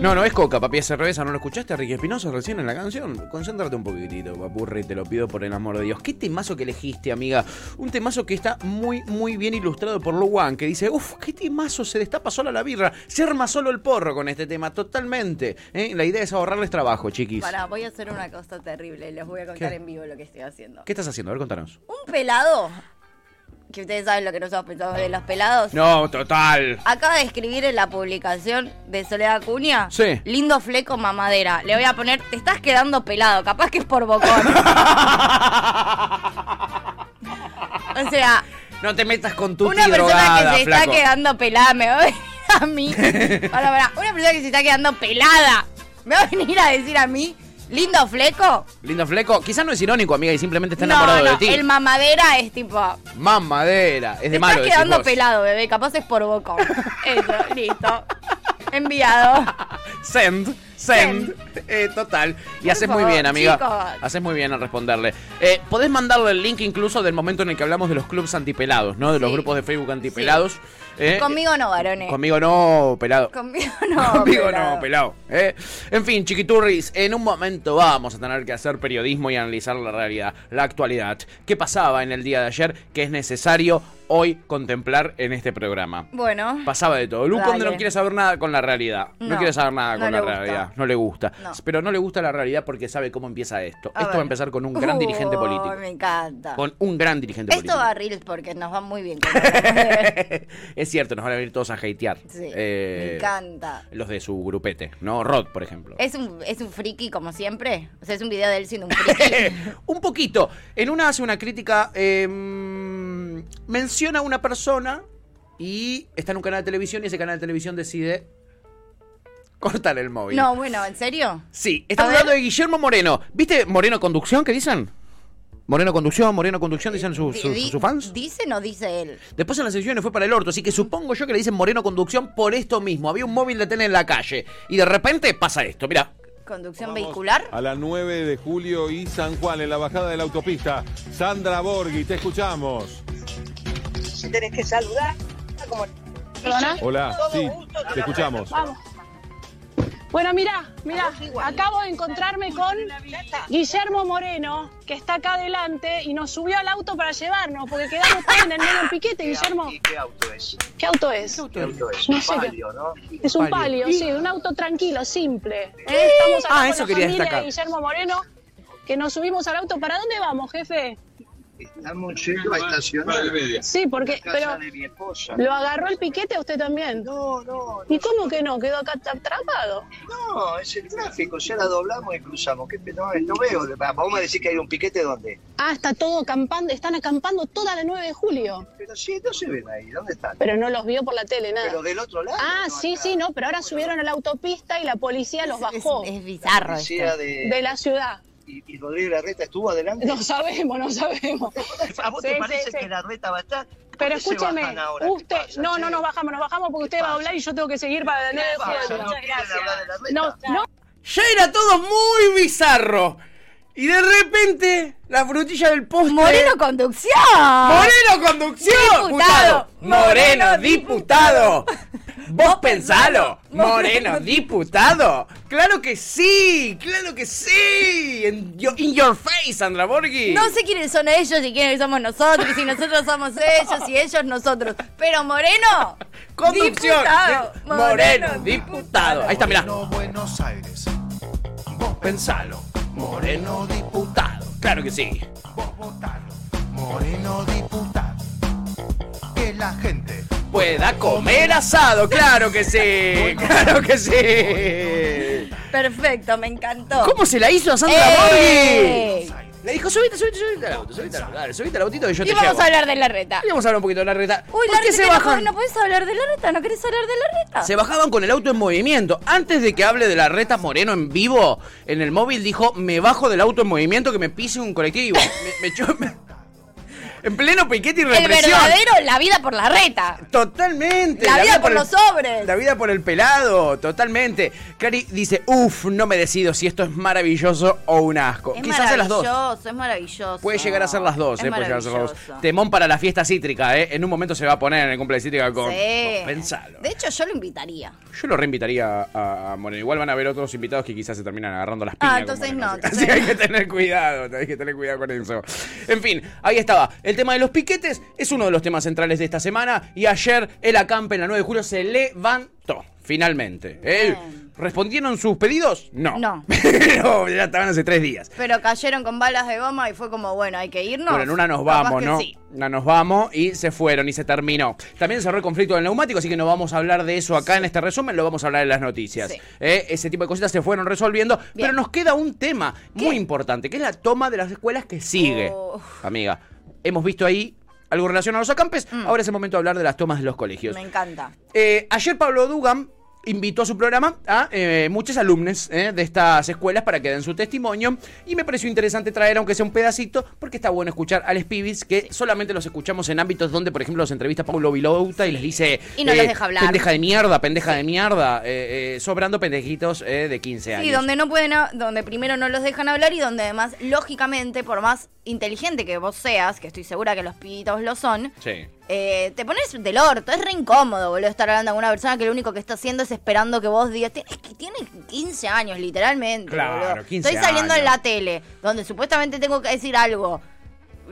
No, no es coca, papi, es cerveza. ¿No lo escuchaste a Ricky Espinosa recién en la canción? Concéntrate un poquitito, papurri, te lo pido por el amor de Dios. ¿Qué temazo que elegiste, amiga? Un temazo que está muy, muy bien ilustrado por Luan, que dice, uff, qué temazo, se destapa sola la birra, se arma solo el porro con este tema, totalmente. ¿eh? La idea es ahorrarles trabajo, chiquis. Pará, voy a hacer una cosa terrible. Les voy a contar ¿Qué? en vivo lo que estoy haciendo. ¿Qué estás haciendo? A ver, contanos. Un pelado, que ustedes saben lo que nosotros pensamos de los pelados. No, total. Acaba de escribir en la publicación de Soledad Acuña. Sí. Lindo fleco mamadera. Le voy a poner, te estás quedando pelado. Capaz que es por bocón. o sea, No te metas con tu una persona drogada, que se flaco. está quedando pelada me va a venir a mí. Pará, una persona que se está quedando pelada me va a venir a decir a mí, lindo fleco. Lindo fleco. Quizás no es irónico, amiga, y simplemente está enamorado no, de ti. el mamadera es tipo. Mamadera. Es Te de malo estás quedando vos. pelado, bebé. Capaz es por bocón. Eso, listo. Enviado. Send, send, eh, total. Y Por haces muy bien, amiga. chicos. Haces muy bien en responderle. Eh, podés mandarle el link incluso del momento en el que hablamos de los clubs antipelados, ¿no? De los Sí. grupos de Facebook antipelados. Eh, Conmigo no, varones. Conmigo no, pelado. Conmigo no. Conmigo pelado. no, pelado. ¿eh? En fin, chiquiturris, en un momento vamos a tener que hacer periodismo y analizar la realidad, la actualidad. ¿Qué pasaba en el día de ayer que es necesario hoy contemplar en este programa? Bueno. Pasaba de todo. Lu Dale. Conde no quiere saber nada con la realidad. No, No, quiere saber nada con la gusta. realidad. No le gusta. No. Pero no le gusta la realidad porque sabe cómo empieza esto. A esto va a empezar con un gran dirigente político. Me encanta. Con un gran dirigente Esto va a político. Reels porque nos va muy bien. con es cierto, nos van a venir todos a hatear. Sí, Eh, me encanta. Los de su grupete, ¿no? Rod, por ejemplo. ¿Es un, ¿Es un friki como siempre? O sea, es un video de él siendo un friki. un poquito. En una hace una crítica, eh, menciona a una persona y está en un canal de televisión y ese canal de televisión decide cortar el móvil. no, bueno, ¿en serio? Sí, estamos hablando de Guillermo Moreno. ¿Viste Moreno Conducción? ¿Qué dicen? Moreno Conducción, Moreno Conducción, dicen sus fans. ¿Dice o no dice él? Después en las sesiones fue para el orto, así que supongo yo que le dicen Moreno Conducción por esto mismo. Había un móvil de tele en la calle y de repente pasa esto. Mira, ¿Conducción Vamos vehicular? A las 9 de julio y San Juan, en la bajada de la autopista. Sandra Borghi, te escuchamos. tenés que saludar. Como Hola, sí, te escuchamos. Vamos. Bueno, mira, mira, acabo de encontrarme con Guillermo Moreno, que está acá adelante y nos subió al auto para llevarnos, porque quedamos todos en el medio del piquete, Guillermo. ¿Y qué auto es? ¿Qué auto es? ¿Qué auto es? No Un sé palio, ¿no? Es un Palio. sí, un auto tranquilo, simple. Estamos acá Ah, con eso la quería familia destacar. de Guillermo Moreno, que nos subimos al auto. ¿Para dónde vamos, jefe? Estamos yendo a estacionar. Sí, porque, La pero casa de mi esposa. ¿lo agarró el piquete a usted también? No, no, ¿Y cómo que no? ¿Quedó acá atrapado? no, es el tráfico. Ya la doblamos y cruzamos. ¿Qué no, no veo. Vamos a decir que hay un piquete donde. Ah, está todo acampando, están acampando toda la 9 de julio. Pero sí, no se ven ahí. ¿Dónde están? Pero no los vio por la tele, nada. Pero del otro lado. Ah, no, sí, acá. sí, no, pero ahora subieron a la autopista y la policía los bajó Es, es bizarro esto. Policía de, de la ciudad. Y, y Rodríguez Larreta estuvo adelante. No sabemos, no sabemos. ¿A vos Sí, te parece sí. que Larreta va a estar? ¿Por Pero escúcheme, usted, pasa, no, che? no nos bajamos, nos bajamos porque usted va a hablar y yo tengo que seguir para tener. No, no, ya era todo muy bizarro. Y de repente, la frutilla del postre. Moreno Conducción. Moreno Conducción. Diputado. Moreno Diputado. Vos pensalo. Moreno Diputado. Claro que sí. Claro que sí. In your, in your face, Sandra Borghi. No sé quiénes son ellos y quiénes somos nosotros, y si nosotros somos ellos y ellos nosotros. Pero Moreno, Conducción. diputado. de- Moreno Diputado. Ahí está, mirá. Buenos Aires, Vos pensalo. Moreno Diputado. Claro que sí. vos votalo. Moreno diputado. Que la gente Pueda comer asado. Claro que sí. Claro que sí. perfecto, me encantó. ¿Cómo se la hizo a Sandra ¡Ey! Borghi? Le dijo, subite, subite, subite al auto, subite al auto, dale, subite al autito que yo Y te vamos llevo. a hablar de la reta. Y vamos a hablar un poquito de la reta. Uy, ¿Por la qué reta, se no bajan? podés- ¿no podés hablar de la reta? ¿No querés hablar de la reta? Se bajaban con el auto en movimiento. Antes de que hable de la reta Moreno en vivo, en el móvil dijo, me bajo del auto en movimiento que me pise un colectivo. Me, me- En pleno piquete y El represión. verdadero, la vida por la reta. Totalmente. La vida por el- los sobres. La vida por el pelado, totalmente. Clary dice, uff, no me decido si esto es maravilloso o un asco. Es Quizás a las dos. maravilloso, es maravilloso. Puede llegar a ser las dos, Es eh, puede llegar a ser las dos. Temón para la fiesta cítrica, eh. En un momento se va a poner en el cumple de cítrica con. Sí. Pensalo. De hecho, yo lo invitaría. Yo lo reinvitaría a, a Moreno. Igual van a haber otros invitados que quizás se terminan agarrando las piñas. Ah, entonces no, Así que hay que tener cuidado, hay que tener cuidado con eso. En fin, ahí estaba. El tema de los piquetes es uno de los temas centrales de esta semana. Y ayer el acampe en la 9 de julio se levantó. Finalmente. ¿Eh? ¿Respondieron sus pedidos? No. No. Pero ya estaban hace tres días. Pero cayeron con balas de goma y fue como, bueno, hay que irnos. Bueno, en una nos Capaz vamos, que ¿no? sí. Una nos vamos y se fueron y se terminó. También cerró el conflicto del neumático, así que no vamos a hablar de eso acá en este resumen, lo vamos a hablar en las noticias. Sí. Eh, Ese tipo de cositas se fueron resolviendo, Bien. pero nos queda un tema muy importante, que es la toma de las escuelas que sigue. Oh. Amiga, hemos visto ahí algo relacionado a los acampes, ahora es el momento de hablar de las tomas de los colegios. Mm. Me encanta. Eh, ayer Pablo Dugan invitó a su programa a eh, muchos alumnos eh, de estas escuelas para que den su testimonio y me pareció interesante traer aunque sea un pedacito porque está bueno escuchar a los pibis que solamente los escuchamos en ámbitos donde por ejemplo los entrevista Pablo Vilouta y les dice eh, Y no los deja hablar. pendeja de mierda, pendeja de mierda eh, eh, sobrando pendejitos eh, de 15 años Sí, donde no pueden, donde primero no los dejan hablar y donde además, lógicamente, por más inteligente que vos seas, que estoy segura que los pibitos lo son, Sí. Eh, te pones del orto. Es re incómodo, boludo, estar hablando con una persona que lo único que está haciendo es esperando que vos digas. Tienes que tiene 15 años, literalmente. Claro, boludo. 15 Estoy saliendo en la tele, donde supuestamente tengo que decir algo.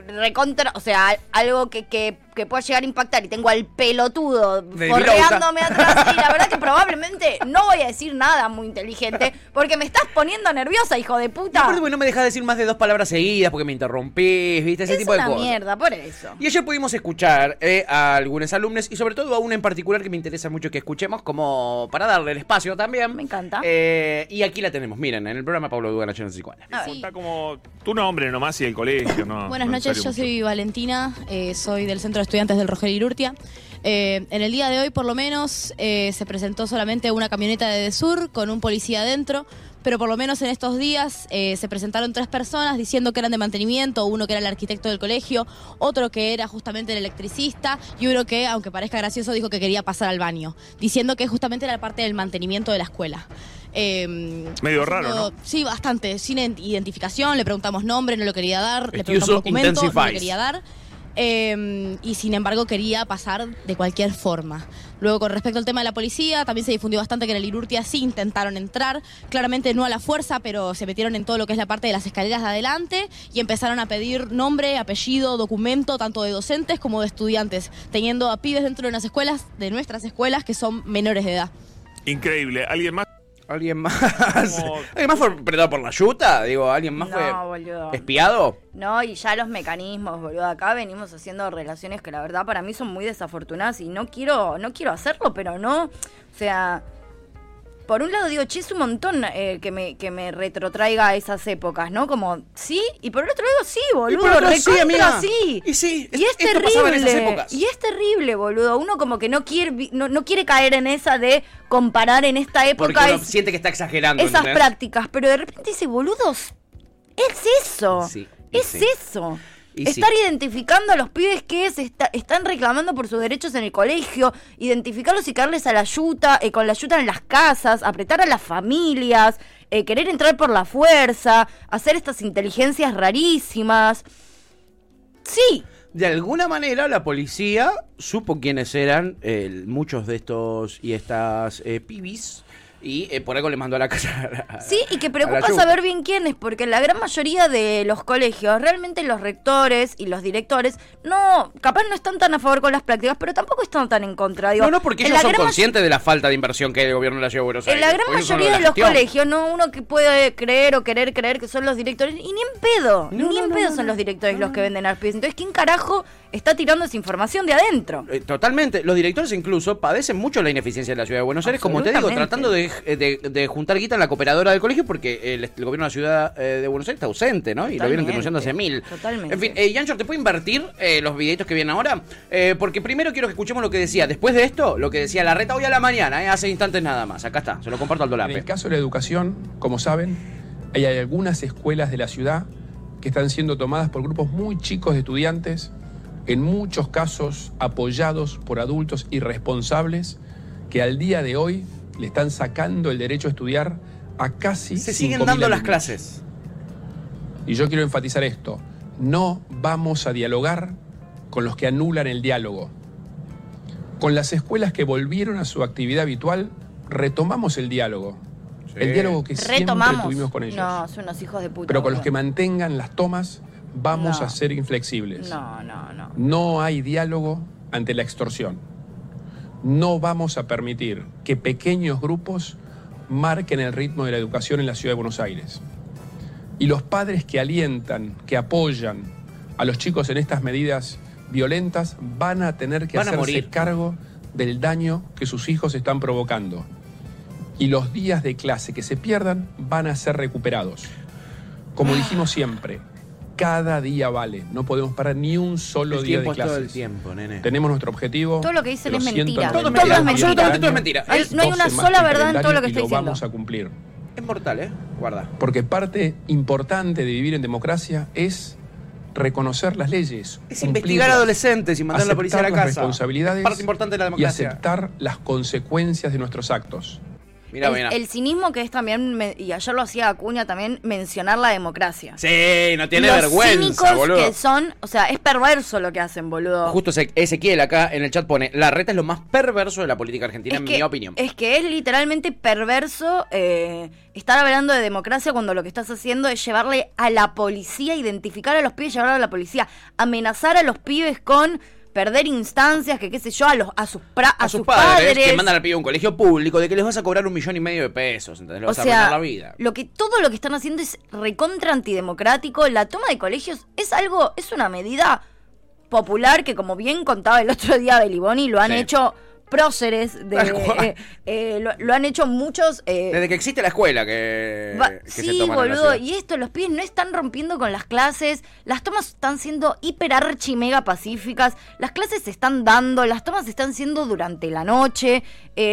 Recontra, o sea, al- algo que, que, que pueda llegar a impactar y tengo al pelotudo forreándome atrás y la verdad que probablemente no voy a decir nada muy inteligente porque me estás poniendo nerviosa, hijo de puta. porque no me dejas decir más de dos palabras seguidas porque me interrumpís, viste, ese es tipo de una cosas. mierda, por eso. Y ayer pudimos escuchar eh, a algunos alumnos y sobre todo a una en particular que me interesa mucho que escuchemos como para darle el espacio también. Me encanta. Eh, y aquí la tenemos, miren, en el programa Pablo Dugan Nacional Psicoana. A ver. Está como tu nombre nomás y el colegio, ¿no? Buenas no noches, yo soy Valentina, eh, soy del Centro de Estudiantes del Roger Irurtia. Eh, en el día de hoy, por lo menos, eh, se presentó solamente una camioneta de Desur con un policía adentro, pero por lo menos en estos días eh, se presentaron tres personas diciendo que eran de mantenimiento, uno que era el arquitecto del colegio, otro que era justamente el electricista y uno que, aunque parezca gracioso, dijo que quería pasar al baño, diciendo que justamente era parte del mantenimiento de la escuela. Eh, Medio raro, ¿no? Sí, bastante. Sin ident- identificación, le preguntamos nombre, no lo quería dar. Le preguntamos documento, no lo quería dar. Eh, y sin embargo quería pasar de cualquier forma. Luego, con respecto al tema de la policía, también se difundió bastante que en el Irurtia sí intentaron entrar, claramente no a la fuerza, pero se metieron en todo lo que es la parte de las escaleras de adelante y empezaron a pedir nombre, apellido, documento, tanto de docentes como de estudiantes, teniendo a pibes dentro de unas escuelas, de nuestras escuelas, que son menores de edad. Increíble. ¿Alguien más? ¿Alguien más? ¿Alguien más fue predado por la yuta? Digo, ¿alguien más No, fue boludo. espiado? No, y ya los mecanismos, boludo. Acá venimos haciendo relaciones que la verdad para mí son muy desafortunadas y no quiero, no quiero hacerlo, pero no. O sea, por un lado digo, che, es un montón eh, que, me, que me retrotraiga a esas épocas, ¿no? Como, sí, y por el otro lado, sí, boludo. por otro, sí, amiga. sí. Y sí, Y es esto pasaba en esas terrible. épocas. Y es terrible, boludo. Uno como que no quiere, no, no quiere caer en esa de comparar en esta Porque época uno es- siente que está exagerando. esas prácticas, pero de repente dice, boludos, es eso. Sí, y es sí. eso. Y sí. Estar identificando a los pibes que se está- están reclamando por sus derechos en el colegio, identificarlos y caerles a la ayuda, eh, con la ayuda en las casas, apretar a las familias, eh, querer entrar por la fuerza, hacer estas inteligencias rarísimas. Sí, De alguna manera la policía supo quiénes eran eh, muchos de estos y estas eh, pibis y eh, por algo le mandó a la casa. a- Sí, y que preocupa saber bien quiénes, porque la gran mayoría de los colegios, realmente los rectores y los directores, no, capaz no están tan a favor con las prácticas, pero tampoco están tan en contra. Digo, No, no, porque en ellos son conscientes de la falta de inversión que hay del gobierno de la ciudad de Buenos En Aires. la gran mayoría de los colegios, no uno que puede creer o querer creer que son los directores, y ni en pedo, No, ni no, en no, pedo no, son no. los directores los que venden a los pibes. Entonces, ¿quién carajo está tirando esa información de adentro? Eh, Totalmente. Los directores incluso padecen mucho la ineficiencia de la ciudad de Buenos Aires, como te digo, tratando de, de- de juntar guita en la cooperadora del colegio porque el, el gobierno de la ciudad eh, de Buenos Aires está ausente, ¿no? Y lo vienen denunciando hace mil. Totalmente. En fin, eh, Yancho, ¿te puedo invertir eh, los videitos que vienen ahora? Eh, porque primero quiero que escuchemos lo que decía, después de esto, lo que decía la reta hoy a la mañana, eh, hace instantes nada más. Acá está, se lo comparto al En dolape. el caso de la educación, como saben, hay algunas escuelas de la ciudad que están siendo tomadas por grupos muy chicos de estudiantes en muchos casos apoyados por adultos irresponsables que al día de hoy le están sacando el derecho a estudiar a casi Se siguen 5.000 dando las clases. Y yo quiero enfatizar esto. No vamos a dialogar con los que anulan el diálogo. Con las escuelas que volvieron a su actividad habitual, retomamos el diálogo. El diálogo que siempre tuvimos con ellos. No, son unos hijos de puta. Pero con los que mantengan las tomas, vamos No. a ser inflexibles. No, no, no. No hay diálogo ante la extorsión. No vamos a permitir que pequeños grupos marquen el ritmo de la educación en la ciudad de Buenos Aires. Y los padres que alientan, que apoyan a los chicos en estas medidas violentas van a tener que a hacerse morir. cargo del daño que sus hijos están provocando. Y los días de clase que se pierdan van a ser recuperados. Como dijimos siempre, cada día vale. No podemos parar ni un solo El día de es todo clases. el tiempo, nene. Tenemos nuestro objetivo. Todo lo que dicen es mentira. 190 Todo es mentira. Absolutamente todo es mentira. Hay- no hay 12 una sola verdad en todo lo que y estoy lo diciendo. vamos a cumplir. Es mortal, ¿eh? Guarda. Porque parte importante de vivir en democracia es reconocer las leyes. Es investigar adolescentes y mandar a la policía a la casa. responsabilidades Parte importante de la y democracia. aceptar las consecuencias de nuestros actos. Mira, el, mira. el cinismo que es también, me- y ayer lo hacía Acuña también, mencionar la democracia. Sí, no tiene Los vergüenza, cínicos boludo. que son, o sea, es perverso lo que hacen, boludo. Justo Eze- Ezequiel acá en el chat pone, la reta es lo más perverso de la política argentina, es en que, mi opinión. Es que es literalmente perverso eh, estar hablando de democracia cuando lo que estás haciendo es llevarle a la policía, identificar a los pibes, llevarlo a la policía, amenazar a los pibes con perder instancias, que qué sé yo, a los a sus, pra- a a sus sus padres, padres. que mandan al pibe a un colegio público, de que les vas a cobrar un millón y medio de pesos, entonces le O vas a sea, la vida. lo que todo lo que están haciendo es recontra antidemocrático. La toma de colegios es algo, es una medida popular que como bien contaba el otro día Beliboni, lo han Sí. hecho próceres de eh, eh, lo, lo han hecho muchos eh, Desde que existe la escuela que, Va- que se sí, toman boludo, y esto, los pibes no están rompiendo con las clases, las tomas están siendo hiper archi mega pacíficas, las clases se están dando, las tomas se están siendo durante la noche,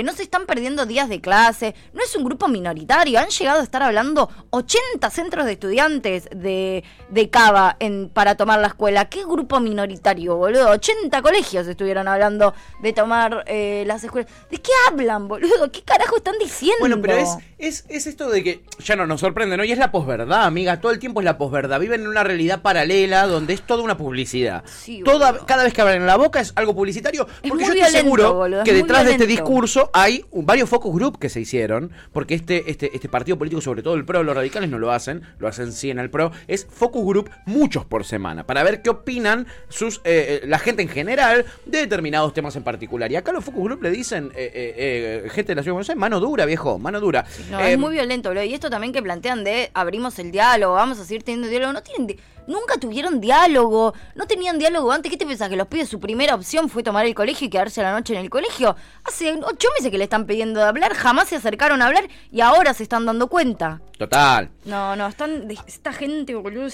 no se están perdiendo días de clase, no es un grupo minoritario, han llegado a estar hablando 80 centros de estudiantes de, de Cava en, para tomar la escuela. ¿Qué grupo minoritario, boludo? 80 colegios estuvieron hablando de tomar eh, las escuelas. ¿De qué hablan, boludo? ¿Qué carajo están diciendo? Bueno, pero es, es, es esto de que ya no nos sorprende, ¿no? Y es la posverdad, amiga. Todo el tiempo es la posverdad. Viven en una realidad paralela donde es toda una publicidad. Sí, toda, boludo. cada vez que abren la boca es algo publicitario. Es porque yo estoy violento, seguro boludo, es que detrás de este discurso hay varios focus group que se hicieron. Porque este, este, este partido político, sobre todo el PRO, los radicales no lo hacen, lo hacen sí en el PRO, es focus group muchos por semana. Para ver qué opinan sus eh, eh, la gente en general de determinados temas en particular. Y acá los focus group le dicen, eh, eh, eh, gente de la ciudad de Buenos Aires, mano dura, viejo, mano dura. No, es muy violento, boludo. Y esto también que plantean de abrimos el diálogo, vamos a seguir teniendo diálogo. No tienen di- nunca tuvieron diálogo, no tenían diálogo antes. ¿Qué te pensás? Que los pibes su primera opción fue tomar el colegio y quedarse la noche en el colegio. Hace ocho meses que le están pidiendo de hablar, jamás se acercaron a hablar y ahora se están dando cuenta. Total. No, no, están. Esta gente, boludo.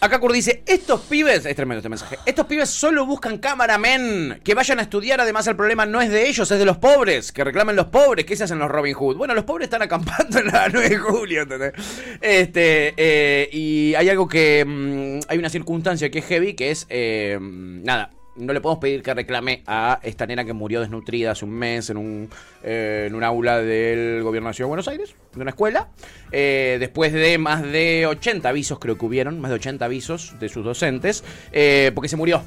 Acá Kurt dice, estos pibes, es tremendo este mensaje, estos pibes solo buscan cameramen, que vayan a estudiar, además el problema no es de ellos, es de los pobres, que reclamen los pobres, que se hacen los Robin Hood. Bueno, los pobres están acampando en la 9 de julio, ¿entendés? Este, eh, y hay algo que, mm, hay una circunstancia que es heavy, que es, eh, nada, no le podemos pedir que reclame a esta nena que murió desnutrida hace un mes en un, eh, en un aula del gobierno de de Buenos Aires, de una escuela, eh, después de más de 80 avisos creo que hubieron, más de 80 avisos de sus docentes, eh, porque se murió.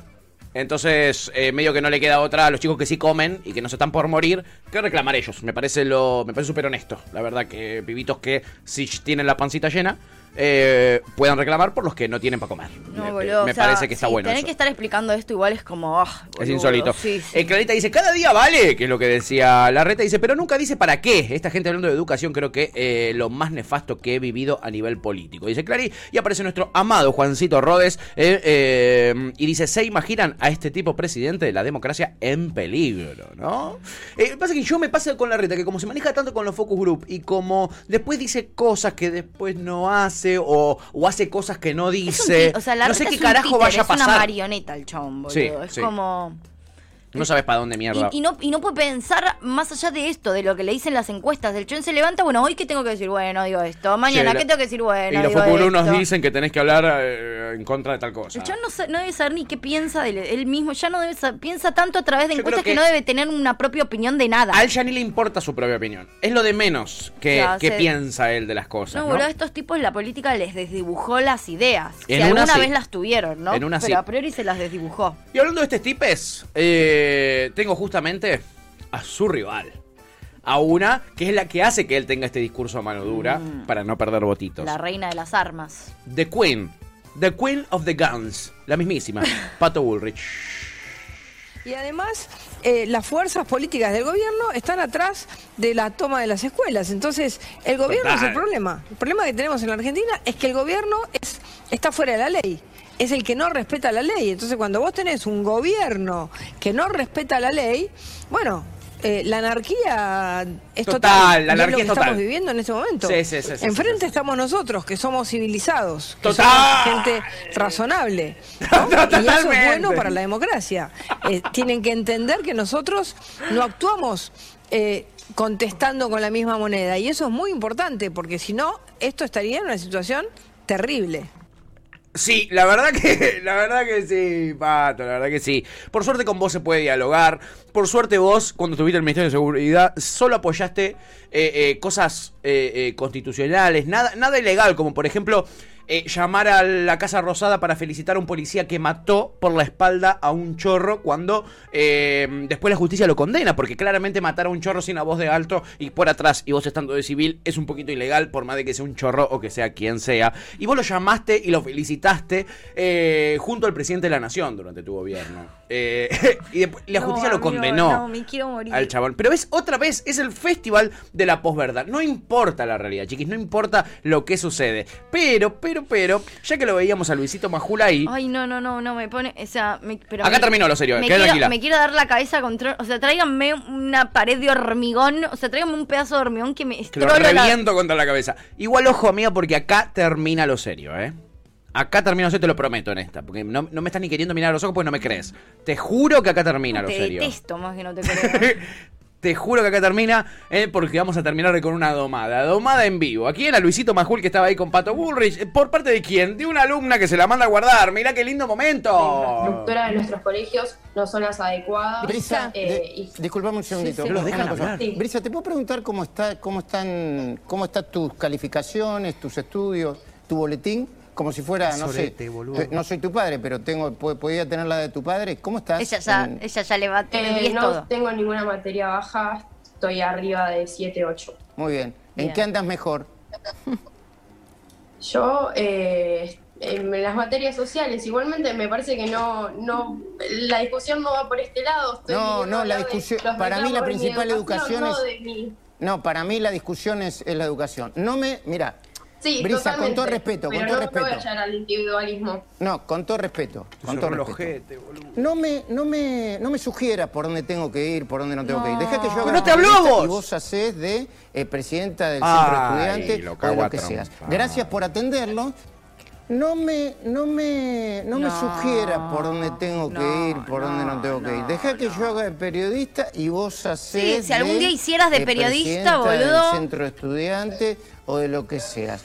Entonces, eh, medio que no le queda otra a los chicos que sí comen y que no se están por morir que reclamar ellos. Me parece lo, me parece súper honesto. La verdad que pibitos que si tienen la pancita llena eh, puedan reclamar por los que no tienen para comer. No, me boludo. me o sea, parece que está sí, bueno. Tener eso. que estar explicando esto igual es como. ah, Es insólito. Sí, sí. Eh, Clarita dice, cada día vale, que es lo que decía la reta, dice, pero nunca dice para qué. Esta gente hablando de educación creo que eh, lo más nefasto que he vivido a nivel político. Dice Clary, y aparece nuestro amado Juancito Rodes, eh, y dice, ¿se imaginan a este tipo presidente de la democracia en peligro? ¿No? Pasa que yo me pasa con la reta, que como se maneja tanto con los focus group, y como después dice cosas que después no hace, o, o hace cosas que no dice, o sea, la no sé qué carajo títere, vaya a Es una pasar. marioneta el boludo. Sí, es sí. como. No sabes para dónde mierda. Y, y no, y no puede pensar más allá de esto, de lo que le dicen las encuestas. El chon se levanta, bueno, hoy qué tengo que decir, bueno, digo esto. Mañana, Sí, ¿qué tengo que decir? Bueno, y los esto. dicen que tenés que hablar eh, en contra de tal cosa. El chon no, no debe saber ni qué piensa de él- mismo. Ya no debe sa- piensa tanto a través de Yo encuestas que, que- no debe tener una propia opinión de nada. A él ya ni le importa su propia opinión. Es lo de menos que, que se- piensa él de las cosas. No, boludo, a estos tipos la política les desdibujó las ideas. En si una alguna sí. vez las tuvieron, ¿no? En una Pero sí. a priori se las desdibujó. Y hablando de estos tipes, eh, tengo justamente a su rival. A una que es la que hace que él tenga este discurso a mano dura para no perder votitos. Mm. La reina de las armas. The Queen. The Queen of the Guns. La mismísima. Pato Bullrich. Y además, eh, las fuerzas políticas del gobierno están atrás de la toma de las escuelas. Entonces, el gobierno es el problema. El problema que tenemos en la Argentina es que el gobierno es, está fuera de la ley. Es el que no respeta la ley. Entonces, cuando vos tenés un gobierno que no respeta la ley, bueno, eh, la anarquía es total. Total, la es anarquía lo que es total. estamos viviendo en este momento. Sí, sí, sí, sí, Enfrente estamos nosotros, que somos civilizados, que Total. somos gente razonable. ¿no? Y eso es bueno para la democracia. Eh, tienen que entender que nosotros no actuamos eh, contestando con la misma moneda. Y eso es muy importante, porque si no, esto estaría en una situación terrible. Sí, la verdad que, la verdad que sí, Pato, la verdad que sí. Por suerte con vos se puede dialogar. Por suerte vos, cuando estuviste en el Ministerio de Seguridad, solo apoyaste eh, eh, cosas eh, eh, constitucionales, nada, nada ilegal, como por ejemplo eh, llamar a la Casa Rosada para felicitar a un policía que mató por la espalda a un chorro cuando eh, después la justicia lo condena, porque claramente matar a un chorro sin la voz de alto y por atrás y vos estando de civil es un poquito ilegal, por más de que sea un chorro o que sea quien sea. Y vos lo llamaste y lo felicitaste eh, junto al presidente de la nación durante tu gobierno. Y después la No, justicia lo amigo, condenó No, me quiero morir. al chabón. Pero ves, otra vez, es el festival de la posverdad. No importa la realidad, chiquis, no importa lo que sucede. Pero, pero, pero, ya que lo veíamos a Luisito Majula ahí. Ay, no, no, no, no, me pone, o sea, me- pero Acá me- terminó lo serio, me quiero, tranquila. me quiero dar la cabeza contra, o sea, tráiganme una pared de hormigón, o sea, tráiganme un pedazo de hormigón que me Que lo la- reviento contra la cabeza. Igual, ojo, amiga, porque acá termina lo serio, ¿eh? Acá termina lo serio, te lo prometo en esta. Porque no, no me estás ni queriendo mirar a los ojos porque no me crees. Te juro que acá termina lo Te serio. detesto más que no te creo. Te juro que acá termina, eh, porque vamos a terminar con una domada. Domada en vivo. Aquí era Luisito Majul que estaba ahí con Pato Bullrich. Eh, ¿Por parte de quién? De una alumna que se la manda a guardar. Mirá qué lindo momento. estructura de nuestros colegios no son las adecuadas. Brisa, eh, de- disculpame un segundito. Sí, sí. Los dejan hablar. Sí. Brisa, ¿te puedo preguntar cómo está, cómo están, cómo están tus calificaciones, tus estudios, tu boletín? Como si fuera, no Sorete, sé, boludo. eh, no soy tu padre, pero tengo, po- podía tener la de tu padre. ¿Cómo estás? ella ya, en- ella ya le va a tener eh, 10 no todo. tengo ninguna materia baja, estoy arriba de 7, 8. Muy bien. ¿En Bien. qué andas mejor? Yo, eh, en las materias sociales, igualmente me parece que no, no, la discusión no va por este lado. Estoy No, no, la discusión- para mí la principal educación no es- de No, para mí la discusión es, es la educación. No me, mira, Sí, Brisa, totalmente, con todo respeto, pero con todo no, no respeto. llegar al individualismo. No, con todo respeto, con todo respeto. No me, no me, no me sugieras por dónde tengo que ir, por dónde no tengo que ir. Deja que yo haga ¡No te habló vos! Y vos hacés de eh, presidenta del Ay, centro estudiante lo o de lo que seas. Gracias por atenderlo. No me, no me, no me No, sugiera por dónde tengo que ir, por dónde no tengo que ir. Deja que yo haga de periodista y vos hacés Sí, si algún día hicieras de eh, periodista, presidenta del boludo. centro estudiante o de lo que seas.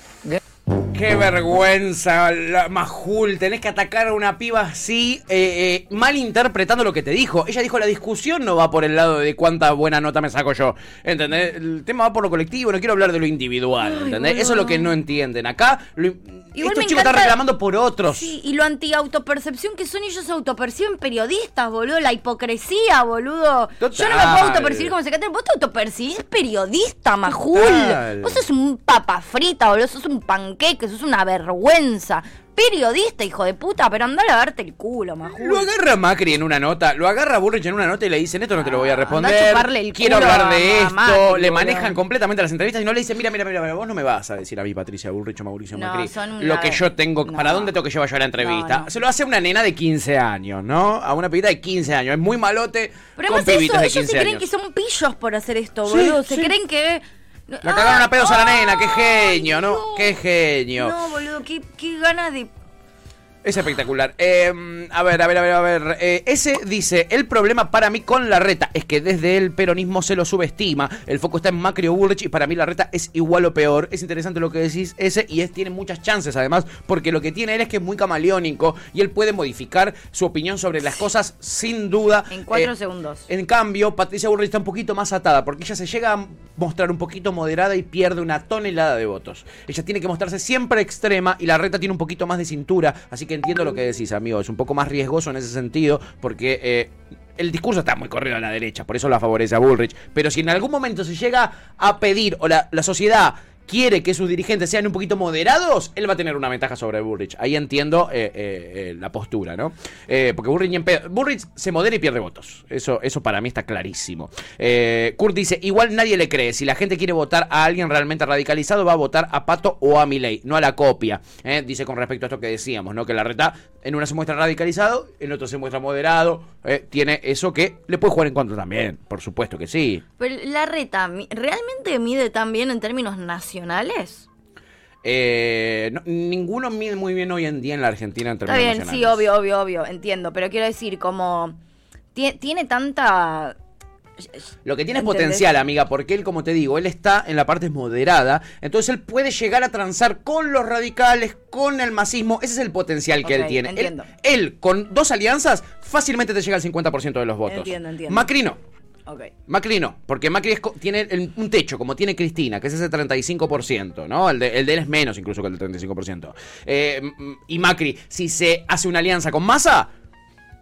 Qué vergüenza, la Majul. Tenés que atacar a una piba así, eh, eh, malinterpretando lo que te dijo. Ella dijo: La discusión no va por el lado de cuánta buena nota me saco yo. ¿Entendés? El tema va por lo colectivo, no quiero hablar de lo individual. ¿Entendés? boludo. Eso es lo que no entienden. Acá, lo- estos chicos están reclamando por otros. Sí, y lo anti-autopercepción que son ellos autoperciben periodistas, boludo. La hipocresía, boludo. Yo no me puedo autopercibir como secretario. Vos te autopercibís periodista, Majul. Total. Vos sos un papa frita, boludo. Sos un panqueque, sos una vergüenza. Periodista, hijo de puta, pero andá a lavarte el culo, Majul. Lo agarra Macri en una nota, lo agarra Bullrich en una nota y le dicen esto no te lo voy a anda a responder. chuparle el Quiero culo hablar a- de a esto. Macri, le manejan completamente las entrevistas y no le dicen, mira, mira, mira, vos no me vas a decir a mí, Patricia Bullrich o Mauricio No, Macri, lo que yo tengo, para dónde tengo que llevar yo la entrevista. No. Se lo hace a una nena de 15 años, ¿no? A una pibita de 15 años. Es muy malote Pero con además eso, pibitas de ellos se 15 creen años. que son pillos por hacer esto, Sí, boludo. Se sí. creen que... La cagaron a pedos a la nena, qué genio, ¿no? Qué genio. No, boludo, qué, qué ganas de... Es espectacular. Eh, a ver, a ver, a ver, a ver. Eh, ese dice, el problema para mí con la reta es que desde el peronismo se lo subestima. El foco está en Macri o Bullrich y para mí la reta es igual o peor. Es interesante lo que decís ese y es, tiene muchas chances además porque lo que tiene él es que es muy camaleónico y él puede modificar su opinión sobre las cosas sin duda. En cuatro Eh, segundos. En cambio, Patricia Bullrich está un poquito más atada porque ella se llega a mostrar un poquito moderada y pierde una tonelada de votos. Ella tiene que mostrarse siempre extrema y la reta tiene un poquito más de cintura, así que entiendo lo que decís, amigo. Es un poco más riesgoso en ese sentido porque eh, el discurso está muy corrido a la derecha, por eso la favorece a Bullrich. Pero si en algún momento se llega a pedir o la, la sociedad quiere que sus dirigentes sean un poquito moderados, él va a tener una ventaja sobre Bullrich. Ahí entiendo eh, eh, eh, la postura, ¿no? Porque pedo- Bullrich se modera y pierde votos. Eso, eso para mí está clarísimo. Kurt dice, igual nadie le cree. Si la gente quiere votar a alguien realmente radicalizado, va a votar a Pato o a Milei, no a la copia. Dice con respecto a esto que decíamos, ¿no? Que la reta en una se muestra radicalizado, en otro se muestra moderado. Tiene eso que le puede jugar en contra también, por supuesto que sí. Pero la reta, ¿realmente mide tan bien en términos nacionales? Eh, no- ninguno mide muy bien hoy en día en la Argentina en Está términos bien, sí, obvio, obvio, obvio, entiendo. Pero quiero decir, como. tie- Tiene tanta. Lo que tiene es potencial, amiga, porque él, como te digo, él está en la parte moderada, entonces él puede llegar a transar con los radicales, con el masismo, ese es el potencial que él tiene. Él, entiendo. él, con dos alianzas, fácilmente te llega al 50% de los votos. Entiendo, entiendo. Macri Macri no, porque Macri tiene un techo, como tiene Cristina, que es ese 35%, ¿no? El de, el de él es menos incluso que el del 35%. Eh, y Macri, si se hace una alianza con Massa,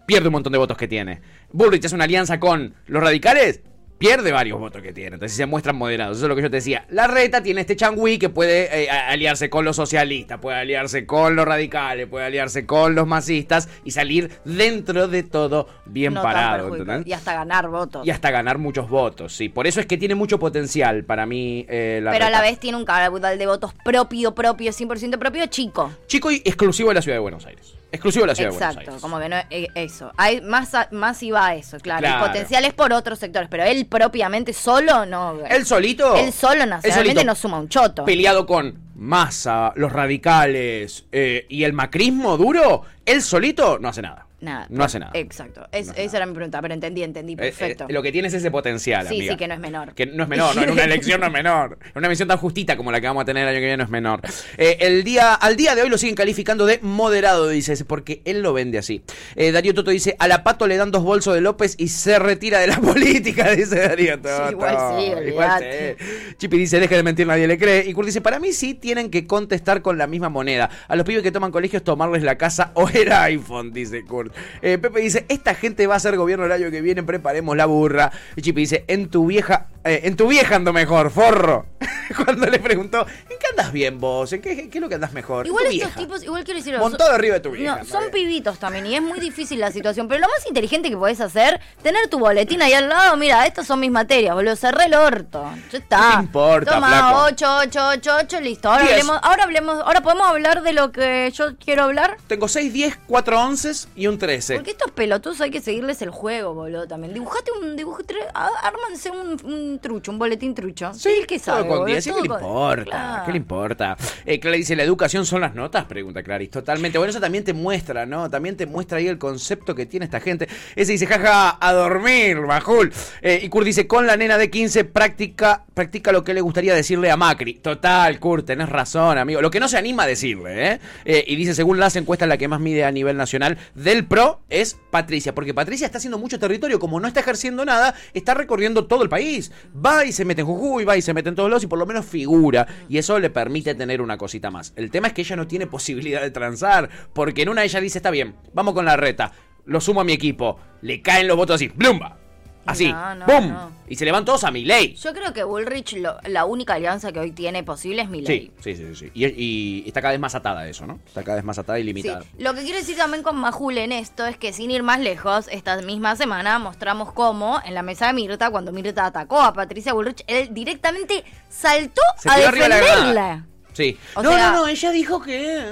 pierde un montón de votos que tiene. Bullrich hace una alianza con los radicales, pierde varios votos que tiene. Entonces se muestran moderados. Eso es lo que yo te decía. La reta tiene este changüí que puede eh, aliarse con los socialistas, puede aliarse con los radicales, puede aliarse con los masistas y salir dentro de todo bien no parado. Y hasta ganar votos. Y hasta ganar muchos votos, sí. Por eso es que tiene mucho potencial para mí eh, la Pero a la vez tiene un caudal de votos propio, propio, 100% propio, chico. Chico y exclusivo de la ciudad de Buenos Aires. Exclusivo de la ciudad de Buenos Exacto, Aires. como que no eh, eso. Hay más, a- más iba a eso, claro. Claro. El potencial es por otros sectores, pero él propiamente solo no. Él solito. Él solo nacionalmente no suma un choto. Peleado con Massa, los radicales eh, y el macrismo duro, él solito no hace nada. Nada. No hace nada. Exacto. Es- esa era mi pregunta, pero entendí, entendí. Eh, Perfecto. eh, lo que tiene es ese potencial, sí, amiga. sí, que no es menor. Que no es menor, no, en una elección no es menor. En una misión tan justita como la que vamos a tener el año que viene no es menor. Eh, el día, al día de hoy lo siguen calificando de moderado, dice, porque él lo vende así. Darío Toto dice, a la pato le dan dos bolsos de López y se retira de la política, dice Darío Toto. igual sí, Igual sí. Chipi dice, deje de mentir, nadie le cree. Y Kurt dice, para mí sí tienen que contestar con la misma moneda. A los pibes que toman colegios tomarles la casa o el iPhone, dice Kurt. Eh, Pepe dice, esta gente va a ser gobierno el año que viene, preparemos la burra. Y dice, en tu vieja, eh, en tu vieja ando mejor, forro. Cuando le preguntó, ¿en qué andas bien vos? ¿En qué, qué es lo que andas mejor? Igual tu estos vieja. tipos, igual quiero decir. Montado son- arriba de tu vieja, No, son pibitos también y es muy difícil la situación. Pero lo más inteligente que podés hacer, tener tu boletín ahí al lado. Mira, estas son mis materias, boludo. Cerré el orto. Ya está. ¿Qué te importa, Toma, flaco? 8, 8, 8, 8, listo. Ahora Diez. hablemos, ahora hablemos, ahora podemos hablar de lo que yo quiero hablar. Tengo 6, 10, 4 onces y un 13. Porque estos pelotudos hay que seguirles el juego, boludo, también. Dibujate un, dibujate, ármanse un, un trucho, un boletín trucho. Sí, el que sabe, Todo con boludo, 10, ¿qué le importa? Claro. ¿Qué le importa? Eh, Clara dice, ¿la educación son las notas? Pregunta Clarice. Totalmente. Bueno, eso también te muestra, ¿no? También te muestra ahí el concepto que tiene esta gente. Ese dice, jaja, a dormir, Majul. Eh, y Kurt dice, con la nena de 15, practica, practica lo que le gustaría decirle a Macri. Total, Kurt, tenés razón, amigo. Lo que no se anima a decirle, ¿eh? Eh, y dice, según las encuestas, la que más mide a nivel nacional del PRO es Patricia. Porque Patricia está haciendo mucho territorio. Como no está ejerciendo nada, está recorriendo todo el país. Va y se mete en Jujuy, va y se mete en todos lados y por lo menos figura. Y eso le permite tener una cosita más. El tema es que ella no tiene posibilidad de transar. Porque en una ella dice, está bien, vamos con la reta. Lo sumo a mi equipo. Le caen los votos así. ¡Blumba! Así. No, no, ¡Bum! no. Y se le van todos a mi ley. Yo creo que Bullrich, lo- la única alianza que hoy tiene posible es Milei. Sí, sí, sí, sí. Y, y está cada vez más atada eso, ¿no? Está cada vez más atada y Sí, limitada. Lo que quiero decir también con Majul en esto es que sin ir más lejos, esta misma semana mostramos cómo en la mesa de Mirta, cuando Mirta atacó a Patricia Bullrich, él directamente saltó Se a defenderla. Sí. O no, sea- no, no, ella dijo que.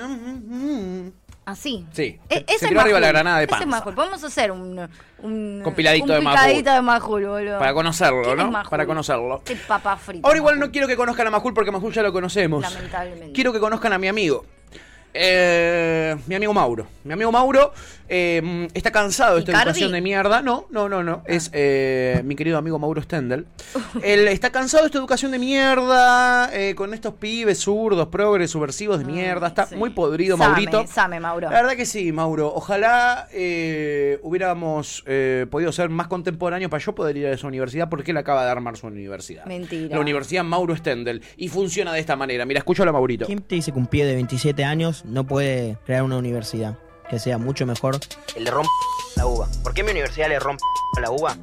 Así. Sí. E- se ese tiró arriba la granada de Ese panza. Majul. Podemos hacer un, un Compiladito un de Majul. picadito de Majul, boludo. Para conocerlo, ¿Quién ¿no? Majul? Para conocerlo. Este papa frito. Ahora igual no quiero que conozcan a Majul porque Majul ya lo conocemos. Lamentablemente. Quiero que conozcan a mi amigo. Eh, mi amigo Mauro. Mi amigo Mauro eh, está cansado de esta educación de mierda. No, no, no, no. Es eh, mi querido amigo Mauro Stendel. Él está cansado de esta educación de mierda, eh, con estos pibes zurdos, progres, subversivos de mierda. Está muy podrido, Same, Maurito. Same, Mauro. La verdad que sí, Mauro. Ojalá eh, hubiéramos eh, podido ser más contemporáneos para yo poder ir a esa universidad porque él acaba de armar su universidad. Mentira. La Universidad Mauro Stendel. Y funciona de esta manera. Mira, escucho a Maurito. ¿Quién te dice que un pibe de 27 años no puede crear una universidad que sea mucho mejor? El de rompe la uva. ¿Por qué mi universidad le rompe la uva?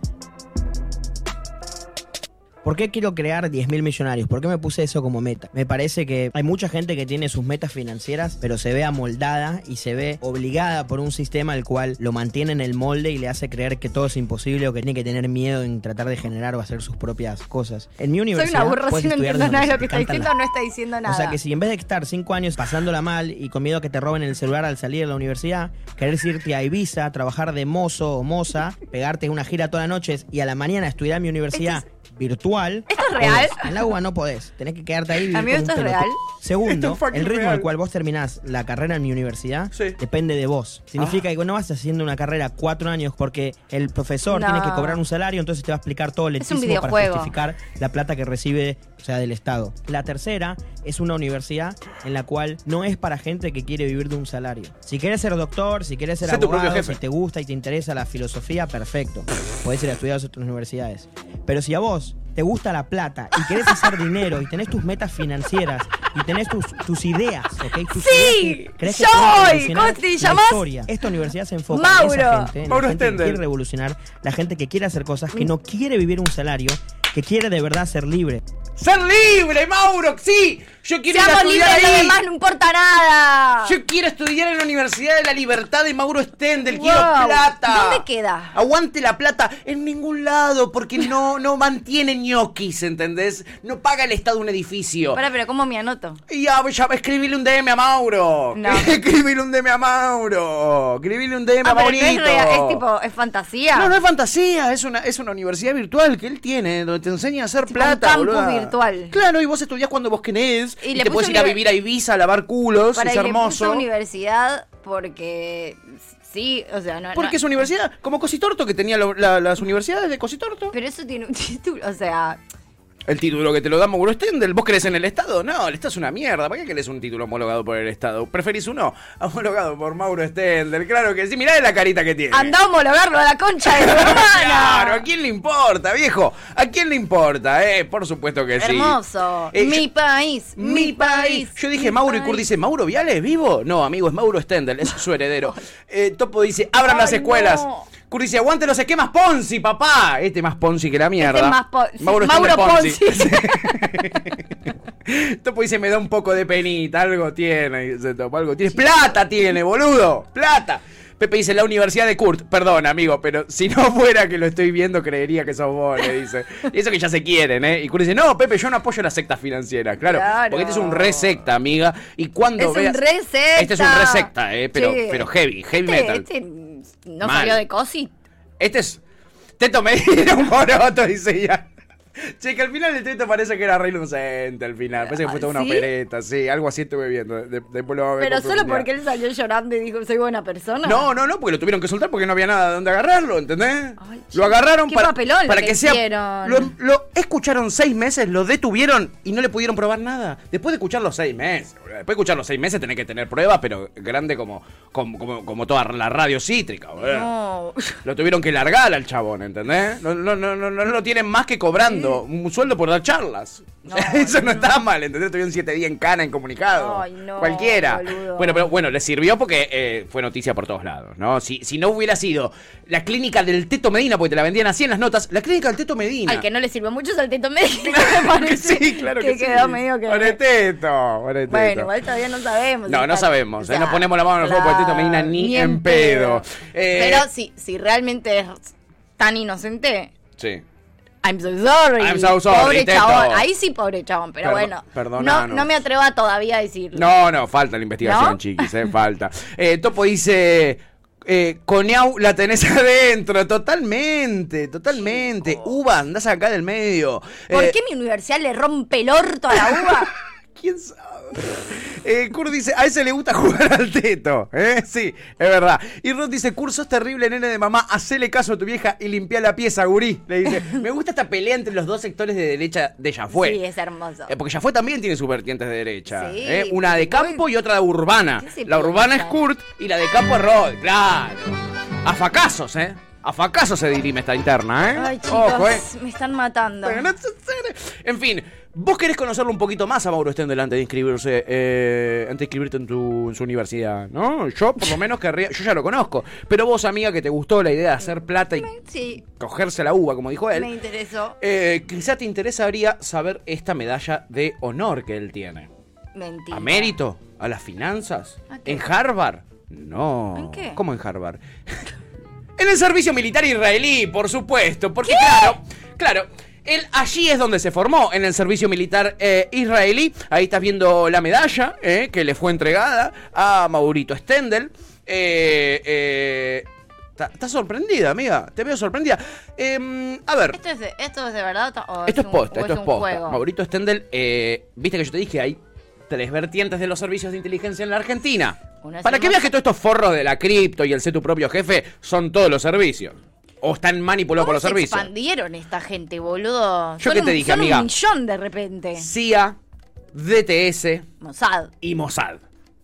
¿Por qué quiero crear 10.000 millonarios? ¿Por qué me puse eso como meta? Me parece que hay mucha gente que tiene sus metas financieras, pero se ve amoldada y se ve obligada por un sistema al cual lo mantiene en el molde y le hace creer que todo es imposible o que tiene que tener miedo en tratar de generar o hacer sus propias cosas. En mi Soy universidad. una burra, si no entiendo nada de lo que está diciendo, no está diciendo nada. O sea que si en vez de estar cinco años pasándola mal y con miedo a que te roben el celular al salir de la universidad, querés irte a Ibiza, trabajar de mozo o moza, pegarte una gira toda la noche y a la mañana estudiar en mi universidad virtual. ¿Esto es real? podés. En la UBA no podés. Tenés que quedarte ahí. y vivir Amigo, como un ¿esto es real? Segundo, es el ritmo real. al cual vos terminás la carrera en mi universidad depende de vos. Significa que no vas haciendo una carrera cuatro años porque el profesor No. tiene que cobrar un salario, entonces te va a explicar todo el letísimo para justificar la plata que recibe, o sea, del Estado. La tercera es una universidad en la cual no es para gente que quiere vivir de un salario. Si quieres ser doctor, si quieres ser Sé abogado, si te gusta y te interesa la filosofía, perfecto. Podés ir a estudiar a otras universidades. Pero si a vos te gusta la plata y querés hacer dinero y tenés tus metas financieras y tenés tus, tus ideas, ¿ok? Tus Sí, ideas que crees que soy. pueden revolucionar ¿Cómo te la llamás? historia. Esta universidad se enfoca Mauro. en esa gente, en Mauro la gente que quiere revolucionar, la gente que quiere hacer cosas, que no quiere vivir un salario, que quiere de verdad ser libre. ¡Ser libre, Mauro! ¡Sí! Yo quiero ir a Seamos estudiar libres, ahí. demás no importa nada. Yo quiero estudiar en la Universidad de la Libertad de Mauro Stendel. Quiero Wow. plata. ¿Dónde queda? Aguante la plata en ningún lado porque no, no mantiene ñoquis, ¿entendés? No paga el Estado un edificio. Para, pero ¿cómo me anoto? Y ya, ya, escribile un DM a Mauro. No. escribile un DM a Mauro. Escribile un DM Ah, a es, Maurito. real, es tipo, es fantasía. No, no es fantasía, es una, es una universidad virtual que él tiene, donde te enseña a hacer Tipo plata. un campus boluda. virtual. Claro, y vos estudiás cuando vos querés. Y Y, le te puedes ir a vivir a Ibiza a lavar culos, Para es y le puso hermoso. universidad porque sí, o sea, no. Porque no- es universidad, como Cositorto, que tenía lo- la- las universidades de Cositorto. Pero eso tiene un título, o sea, El título que te lo da Mauro Stendel, ¿vos crees en el Estado? No, el Estado es una mierda. ¿Para qué querés un título homologado por el Estado? ¿Preferís uno? Homologado por Mauro Stendel, claro que sí. Mirá la carita que tiene. anda a homologarlo a la concha de tu Claro. ¿a quién le importa, viejo? ¿A quién le importa, eh? Por supuesto que sí. Hermoso. Eh, mi yo- país, Mi país. Yo dije, Mauro y Kurt dice, ¿Mauro Viale es vivo? No, amigo, es Mauro Stendel, es su heredero. Eh, Topo dice, abran las escuelas. no. Kurt dice, aguante los esquemas Ponzi, papá. Este más Ponzi que la mierda. Este es más po- Mauro, Mauro Stendel Ponzi. Topo dice, me da un poco de penita, algo tiene. dice Topo, algo tiene. Plata tiene, boludo. Plata. Pepe dice, la Universidad de Kurt. Perdón, amigo, pero si no fuera que lo estoy viendo, creería que sos vos, le dice. Y eso que ya se quieren, ¿eh? Y Kurt dice, no, Pepe, yo no apoyo la secta financiera. Claro, Claro. porque este es un re secta, amiga. Y cuando Es un veas... re secta. Este es un re secta, ¿eh? Pero, Sí. pero heavy, heavy Este, metal. este no Mal. salió de cosi. Este es. Teto Medina, un moroto, dice ya. Che, que al final el Teto parece que era re inocente al final. Parece que fue toda una opereta, sí. Algo así estuve viendo. de- después lo vamos a ver Pero solo porque él salió llorando y dijo, soy buena persona. No, no, no, porque lo tuvieron que soltar porque no había nada de dónde agarrarlo, ¿entendés? lo agarraron qué para, para que que sea. Lo, lo escucharon seis meses, lo detuvieron y no le pudieron probar nada. Después de escuchar los seis meses, después de escuchar los seis meses tenés que tener pruebas, pero grande como, como, como, como toda la radio cítrica. No. Lo tuvieron que largar al chabón, ¿entendés? No, no, no, no, no lo tienen más que cobrando un sueldo por dar charlas. Eso no está mal, ¿entendés? Tuvieron siete días en cana incomunicado. Ay, no, Cualquiera. boludo. Bueno, pero bueno, le sirvió porque eh, fue noticia por todos lados, ¿no? Si, si no hubiera sido la clínica del Teto Medina, porque te la vendían así en las notas, la clínica del Teto Medina. Al que no le sirvió mucho es al teto médico. me parece sí, claro que, que quedó medio que. Pobre Teto, pobre Teto. Bueno, igual todavía no sabemos. No, no sabemos, o sea, no ponemos la mano en el fuego por el Teto Medina ni, ni en en pedo. Eh, Pero si, si realmente es tan inocente, Sí. I'm so sorry. I'm so sorry, Pobre chabón. Ahí sí, pobre chabón, pero bueno. No, perdonanos. no me atrevo a todavía a decirlo. No, no, falta la investigación, ¿No? chiquis, eh, falta. Eh, Topo dice. Eh, Coneau la tenés adentro, totalmente, totalmente. Uva, andás acá del medio. ¿Por Eh, qué mi universidad le rompe el orto a la uva? ¿Quién sabe? Eh, Kurt dice, a ese le gusta jugar al teto. ¿eh? Sí, es verdad. Y Rod dice, Kurt, sos terrible, nene de mamá, hacele caso a tu vieja y limpia la pieza, gurí. Le dice, me gusta esta pelea entre los dos sectores de derecha de Yafue. Sí, es hermoso. Eh, porque Yafue también tiene sus vertientes de derecha. Sí, ¿eh? Una de campo y otra de urbana. ¿Qué se La urbana es? Kurt y la de campo es Rod, claro. A facazos, ¿eh? A facazos se dirime esta interna, ¿eh? Ay, chicos, Ojo, ¿eh? me están matando. En fin, vos querés conocerlo un poquito más a Mauro Stendel antes de inscribirse, eh, antes de inscribirte en, tu, en su universidad, ¿no? Yo por lo menos querría, yo ya lo conozco, pero vos, amiga, que te gustó la idea de hacer plata y Sí, cogerse la uva, como dijo me él, interesó. eh, quizá te interesaría saber esta medalla de honor que él tiene. Mentira. ¿A mérito? ¿A las finanzas? ¿En Harvard? No. ¿En qué? ¿Cómo en Harvard? en el servicio militar israelí, por supuesto. Porque claro, claro. Él allí es donde se formó, en el servicio militar eh, israelí. Ahí estás viendo la medalla eh, que le fue entregada a Maurito Stendel. Eh, ¿Estás sorprendida, amiga? Te veo sorprendida. Em, a ver, ¿Esto es, de, ¿Esto es de verdad o esto es un- posta, o esto es un posta. juego? Maurito Stendel, eh, viste que yo te dije, hay tres vertientes de los servicios de inteligencia en la Argentina. Una Para que veas que todos estos forros de la cripto y el ser tu propio jefe son todos los servicios. O están manipulados por ¿Cómo los se servicios. expandieron esta gente, boludo? Yo Son qué te un- dije, son amiga. un millón de repente. CIA, DTS Mossad. y Mossad.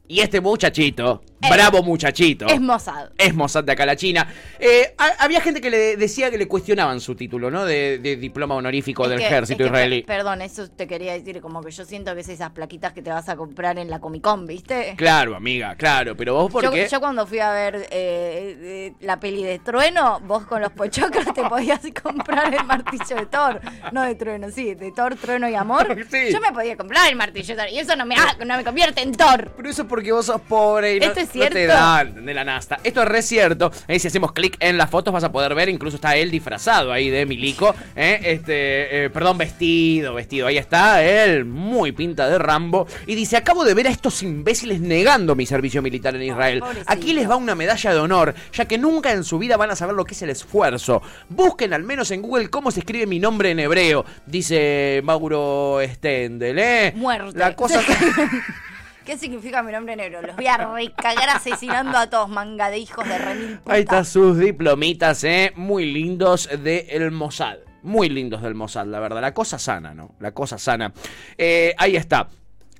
Y este muchachito, bravo muchachito. Es Mossad. Es Mossad de acá la China. Eh, ha- había gente que le decía que le cuestionaban su título, ¿no? De, de diploma honorífico Es del que- ejército es que, israelí. per- Perdón, eso te quería decir, como que yo siento que es esas plaquitas que te vas a comprar en la Comic Con, ¿viste? Claro, amiga, claro. Pero vos, ¿por Yo, qué? yo cuando fui a ver eh, eh, la peli de Trueno, vos con los pochoclos te podías comprar el martillo de Thor. No de Trueno, sí, de Thor, Trueno y Amor. Sí. Yo me podía comprar el martillo de Thor y eso no me, ha- no me convierte en Thor. Pero eso es porque vos sos pobre y no, ¿Esto es no te cierto? dan de la nasta. Esto es re cierto. Eh, si hacemos clic en las fotos vas a poder ver, incluso está él disfrazado ahí de Milico. eh, este, eh, perdón, vestido, vestido. Ahí está él, muy pinta de Rambo. Y dice, acabo de ver a estos imbéciles negando mi servicio militar en Israel. Aquí les va una medalla de honor, ya que nunca en su vida van a saber lo que es el esfuerzo. Busquen al menos en Google cómo se escribe mi nombre en hebreo, dice Mauro Stendel, ¿eh? Muerte. La cosa... ¿Qué significa mi nombre negro? Los voy a recagar asesinando a todos, manga de hijos de remil. Ahí están sus diplomitas, ¿eh? Muy lindos del Mossad. Muy lindos del Mossad, la verdad. La cosa sana, ¿no? La cosa sana. Eh, ahí está.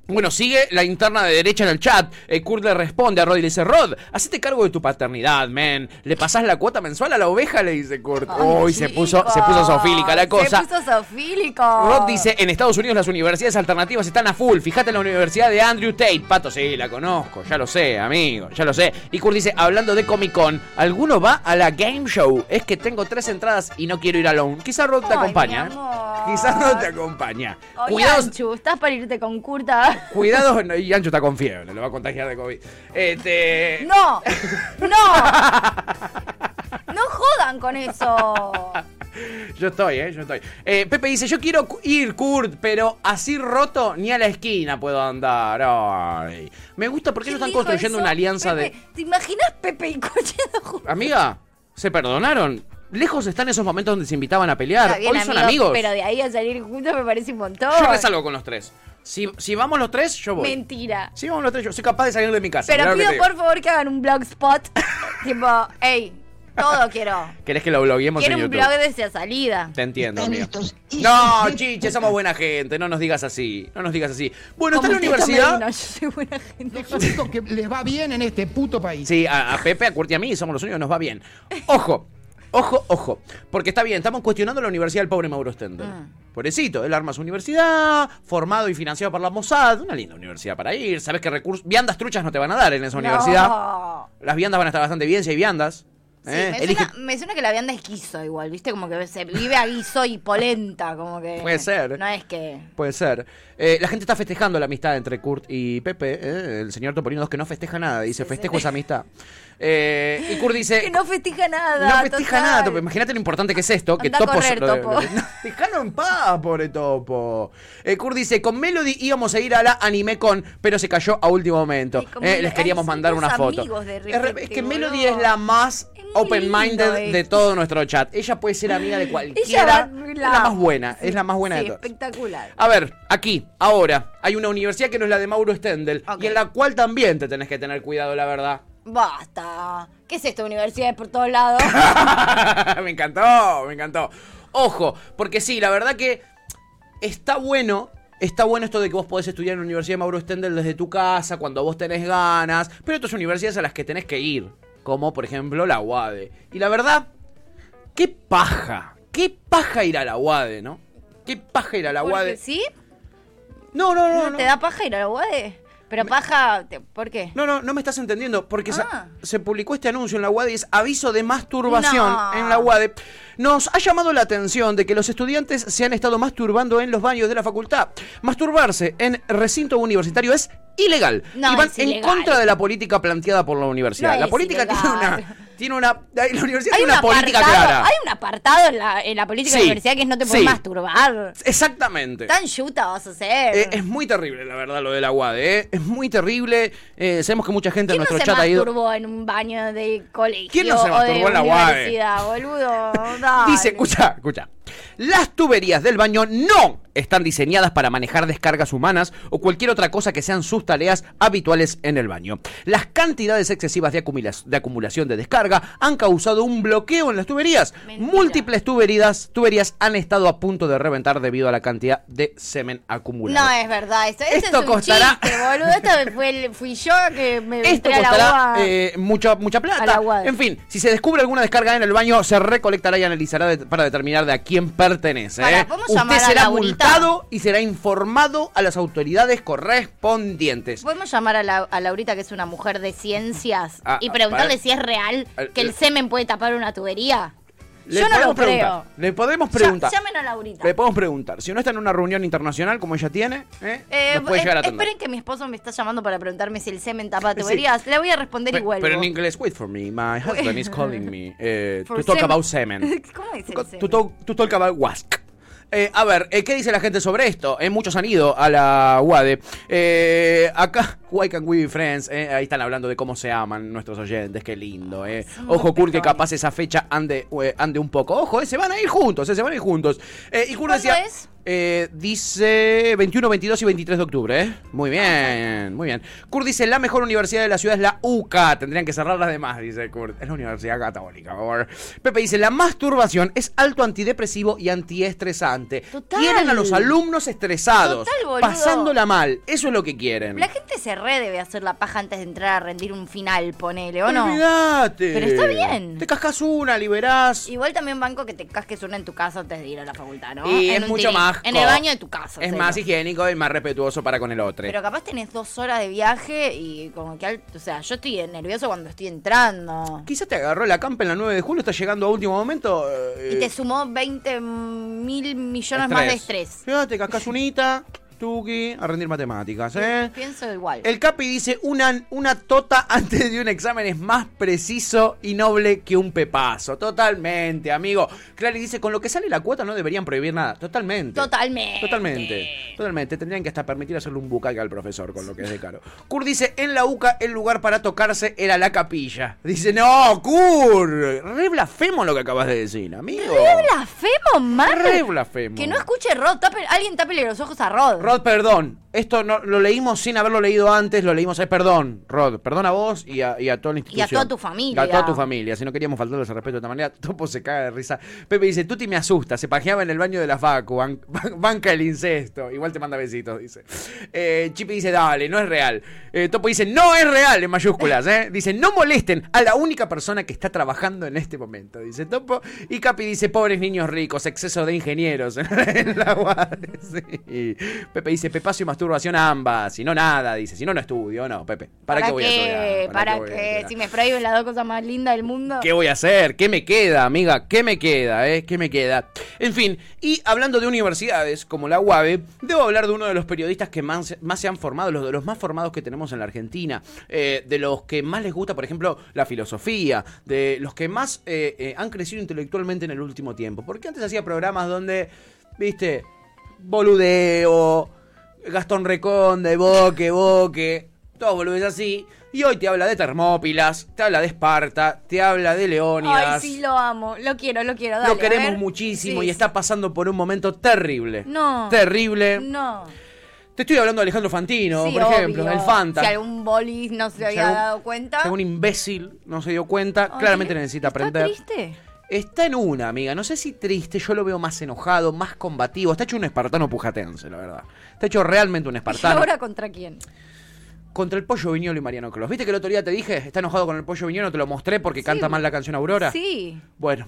Bueno, sigue la interna de derecha en el chat. Eh, Kurt le responde a Rod y le dice: Rod, hacete cargo de tu paternidad, man. ¿Le pasás la cuota mensual a la oveja? Le dice Kurt. Uy, se puso, se puso sofílica la cosa. Se puso sofílico. Rod dice, en Estados Unidos las universidades alternativas están a full. Fíjate en la universidad de Andrew Tate. Pato, sí, la conozco, ya lo sé, amigo, ya lo sé. Y Kurt dice, hablando de Comic Con, ¿alguno va a la Game Show? Es que tengo tres entradas y no quiero ir alone. Quizá Rod te Ay, acompaña. ¿eh? Quizás no te acompaña. Oye, Cuidado, Anchu, estás para irte con Curta. Cuidado, no, y Ancho está con fiebre, lo va a contagiar de COVID. Este... No, no. No jodan con eso. Yo estoy, ¿eh? Yo estoy. Eh, Pepe dice, yo quiero ir, Kurt, pero así roto ni a la esquina puedo andar. Ay. Me gusta porque ellos están construyendo eso? una alianza Pepe, de... ¿Te imaginas Pepe y Cochedo juntos? Amiga, ¿se perdonaron? Lejos están esos momentos donde se invitaban a pelear. Bien, Hoy son amigo, amigos. Pero de ahí a salir juntos me parece un montón. Yo resalgo con los tres. Si, si vamos los tres, yo voy. Mentira. Si vamos los tres, yo soy capaz de salir de mi casa. Pero mirá lo que pido te digo. por favor que hagan un blogspot. tipo, hey, todo quiero. ¿Querés que lo blogueemos Quiero en un YouTube? blog de esa salida. Te entiendo, amigo. No, chiche, somos buena gente. No nos digas así. No nos digas así. Bueno, está en la Como usted, universidad. Medina, yo soy buena gente. Los únicos que les va bien en este puto país. Sí, a, a Pepe, a Curti y a mí somos los únicos que nos va bien. Ojo, ojo, ojo. Porque está bien, estamos cuestionando la universidad del pobre Mauro Stendel. Ah. Pobrecito, él arma su universidad, formado y financiado por la Mossad. Una linda universidad para ir. Sabes qué recursos. Viandas truchas no te van a dar en esa universidad. Las viandas van a estar bastante bien si hay viandas. Sí, ¿eh? me, suena, me suena que la vianda es guiso igual, ¿viste? Como que se vive a guiso y polenta, como que... Puede ser. No es que... Puede ser. Eh, la gente está festejando la amistad entre Kurt y Pepe. ¿eh? El señor Topolino es que no festeja nada. Dice, festejo esa amistad. Eh, y Kurt dice... Que no festija nada. No festeja total. nada, Topo. Imagínate lo importante que es esto. Que Topo correr, lo- lo- Topo. Dejalo en paz, pobre Topo. Eh, Kurt dice, con Melody íbamos a ir a la AnimeCon, pero se cayó a último momento. Eh, la- les queríamos mandar una foto. Es, re- repente, es que. Melody es la más open-minded de esto. todo nuestro chat. Ella puede ser amiga de cualquiera. va- es la más buena, es la más buena sí, de todas. espectacular. A ver, aquí, ahora, hay una universidad que no es la de Mauro Stendel y en la cual también te tenés que tener cuidado, la verdad. Basta. ¿Qué es esto? Universidades por todos lados. me encantó, me encantó. Ojo, porque sí, la verdad que está bueno. Está bueno esto de que vos podés estudiar en la Universidad de Mauro Stendel desde tu casa, cuando vos tenés ganas, pero otras universidades a las que tenés que ir, como por ejemplo la UADE. Y la verdad, qué paja, qué paja ir a la UADE, ¿no? Qué paja ir a la UADE. ¿Sí? No, no, no, no. ¿Te da paja ir a la UADE? Pero paja, te- ¿por qué? No, no, no me estás entendiendo, porque se- Ah. se, publicó este anuncio en la UADE y es aviso de masturbación No. en la UADE. Nos ha llamado la atención de que los estudiantes se han estado masturbando en los baños de la facultad. Masturbarse en recinto universitario es ilegal No, y van es en ilegal. contra de la política planteada por la universidad. No la es política ilegal. tiene una tiene una la universidad Hay tiene un una política apartado- clara. Hay un apartado en la, en la política de Sí, la universidad que es no te puedes sí. masturbar. Exactamente. Tan yuta vas a ser. Eh, es muy terrible, la verdad, lo de la UADE. ¿eh? Es muy terrible. Eh, sabemos que mucha gente en ¿Quién no nuestro se chat ha ido. masturbó en un baño de colegio ¿Quién no se de masturbó en la UADE? boludo? Dice, escucha, escucha. Las tuberías del baño no están diseñadas para manejar descargas humanas o cualquier otra cosa que sean sus tareas habituales en el baño. Las cantidades excesivas de, acumula- de acumulación de descarga han causado un bloqueo en las tuberías. Múltiples tuberías, tuberías han estado a punto de reventar debido a la cantidad de semen acumulado. No es verdad, esto, esto Esto es un costará- chiste, boludo. Esto fue el- fui yo que me Esto a la eh, mucha, mucha A la plata. En fin, si se descubre alguna descarga en el baño, se recolectará y analizará de- para determinar de a quién pertenece. ¿eh? ¿podemos Usted será multado y será informado a las autoridades correspondientes. ¿Podemos llamar a, la, a Laurita, que es una mujer de ciencias, Ah, y preguntarle para- si es real Al- que el le- semen puede tapar una tubería? Le Yo no lo podemos preguntar, creo. Le podemos Ya- preguntar. llamen a Laurita. Le podemos preguntar. Si no está en una reunión internacional como ella tiene, ¿eh? Eh, nos puede eh, llegar a atender. esperen que mi esposo me está llamando para preguntarme si el semen tapa Sí. tuberías. Le voy a responder Pe- vuelvo. Pero en inglés, wait for me. My husband is calling me eh, For to talk semen. about semen. ¿Cómo dice el To, semen? to, to talk about wask. Eh, a ver, eh, ¿qué dice la gente sobre esto? Eh, muchos han ido a la UADE. Eh, acá, Why Can We Be Friends? Eh, ahí están hablando de cómo se aman nuestros oyentes. Qué lindo. Eh. Ojo, Kurt, que capaz esa fecha ande, ande un poco. Ojo, eh, se van a ir juntos, eh, se van a ir juntos. Eh, y Kurt ¿Cuándo decía. es? Eh, dice 21, 22 y 23 de octubre, ¿eh? Muy bien, muy bien. Kurt dice, la mejor universidad de la ciudad es la UCA. Tendrían que cerrar las demás, dice Kurt. Es la Universidad Católica, por favor. Pepe dice, la masturbación es alto antidepresivo y antiestresante. Total. Quieren a los alumnos estresados, Total, pasándola mal. Eso es lo que quieren. La gente se re debe hacer la paja antes de entrar a rendir un final, ponele, ¿o no? Olvídate. Pero está bien. Te cascas una, liberás. Igual también banco que te casques una en tu casa antes de ir a la facultad, ¿no? Y En es mucho más En el baño de tu casa. Es más higiénico y más respetuoso para con el otro. Pero capaz tenés dos horas de viaje y como que... al- O sea, yo estoy nervioso cuando estoy entrando. Quizás te agarró la campa en la 9 de julio, está llegando a último momento. eh, Y te sumó 20 mil millones más de estrés. Fíjate, cascas unita, tuki, a rendir matemáticas, ¿eh? Pienso igual. El Capi dice, una, una tota antes de un examen es más preciso y noble que un pepazo. Totalmente, amigo. Clary dice, con lo que sale la cuota no deberían prohibir nada. Totalmente. Totalmente. Totalmente. Totalmente. Tendrían que hasta permitir hacerle un bucaque al profesor con lo que es de caro. Kurt dice, en la UCA el lugar para tocarse era la capilla. Dice, no, Kurt. Re blasfemo lo que acabas de decir, amigo. Re blasfemo, Mar. Re blasfemo. Que no escuche Rod. tape- alguien tápele los ojos a Rod. Rod, perdón. Esto no, lo leímos sin haberlo leído antes, lo leímos. eh, perdón, Rod. Perdón a vos y a, y a toda la Y institución. a toda tu familia. A toda tu familia. Si no queríamos faltarles al respeto de esta manera, Topo se caga de risa. Pepe dice: Tuti me asusta. Se pajeaba en el baño de la Facu. ban- ban- banca el incesto. Igual te manda besitos, dice. Eh, Chipi dice: Dale, no es real. Eh, Topo dice: No es real, en mayúsculas. ¿eh? Dice: No molesten a la única persona que está trabajando en este momento. Dice Topo. Y Capi dice: Pobres niños ricos, exceso de ingenieros en la UAD. Sí. Pepe dice: Pepacio y masturbación ambas. Si no, nada, dice. Si no, no estudio. No, Pepe. ¿Para, qué voy a estudiar? ¿Para, qué? Si me prohíben las dos cosas más lindas del mundo. ¿Qué voy a hacer? ¿Qué me queda, amiga? ¿Qué me queda, eh? ¿Qué me queda? En fin, y hablando de universidades como la UABE, debo hablar de uno de los periodistas que más, más se han formado, los de los más formados que tenemos en la Argentina, eh, de los que más les gusta, por ejemplo, la filosofía, de los que más eh, eh, han crecido intelectualmente en el último tiempo. Porque antes hacía programas donde, viste, boludeo, Gastón Reconde, Boque, Boque, todo boludes así. Y hoy te habla de Termópilas, te habla de Esparta, te habla de Leónidas. Ay, sí, lo amo. Lo quiero, lo quiero. Dale, Lo queremos muchísimo Sí, y está pasando por un momento terrible. No. Terrible. No. Te estoy hablando de Alejandro Fantino, Sí, por ejemplo, obvio. el Fanta. Si algún bolis no se había algún- dado cuenta. Si algún imbécil no se dio cuenta, claramente necesita ¿Está aprender. triste? Está en una, amiga. No sé si triste, yo lo veo más enojado, más combativo. Está hecho un espartano pujatense, la verdad. Está hecho realmente un ¿Y espartano. ahora contra quién? Contra el pollo viñolo y Mariano Clos. ¿Viste que el otro día te dije? Está enojado con el pollo viñolo, te lo mostré porque canta mal la canción Aurora. Sí. Bueno,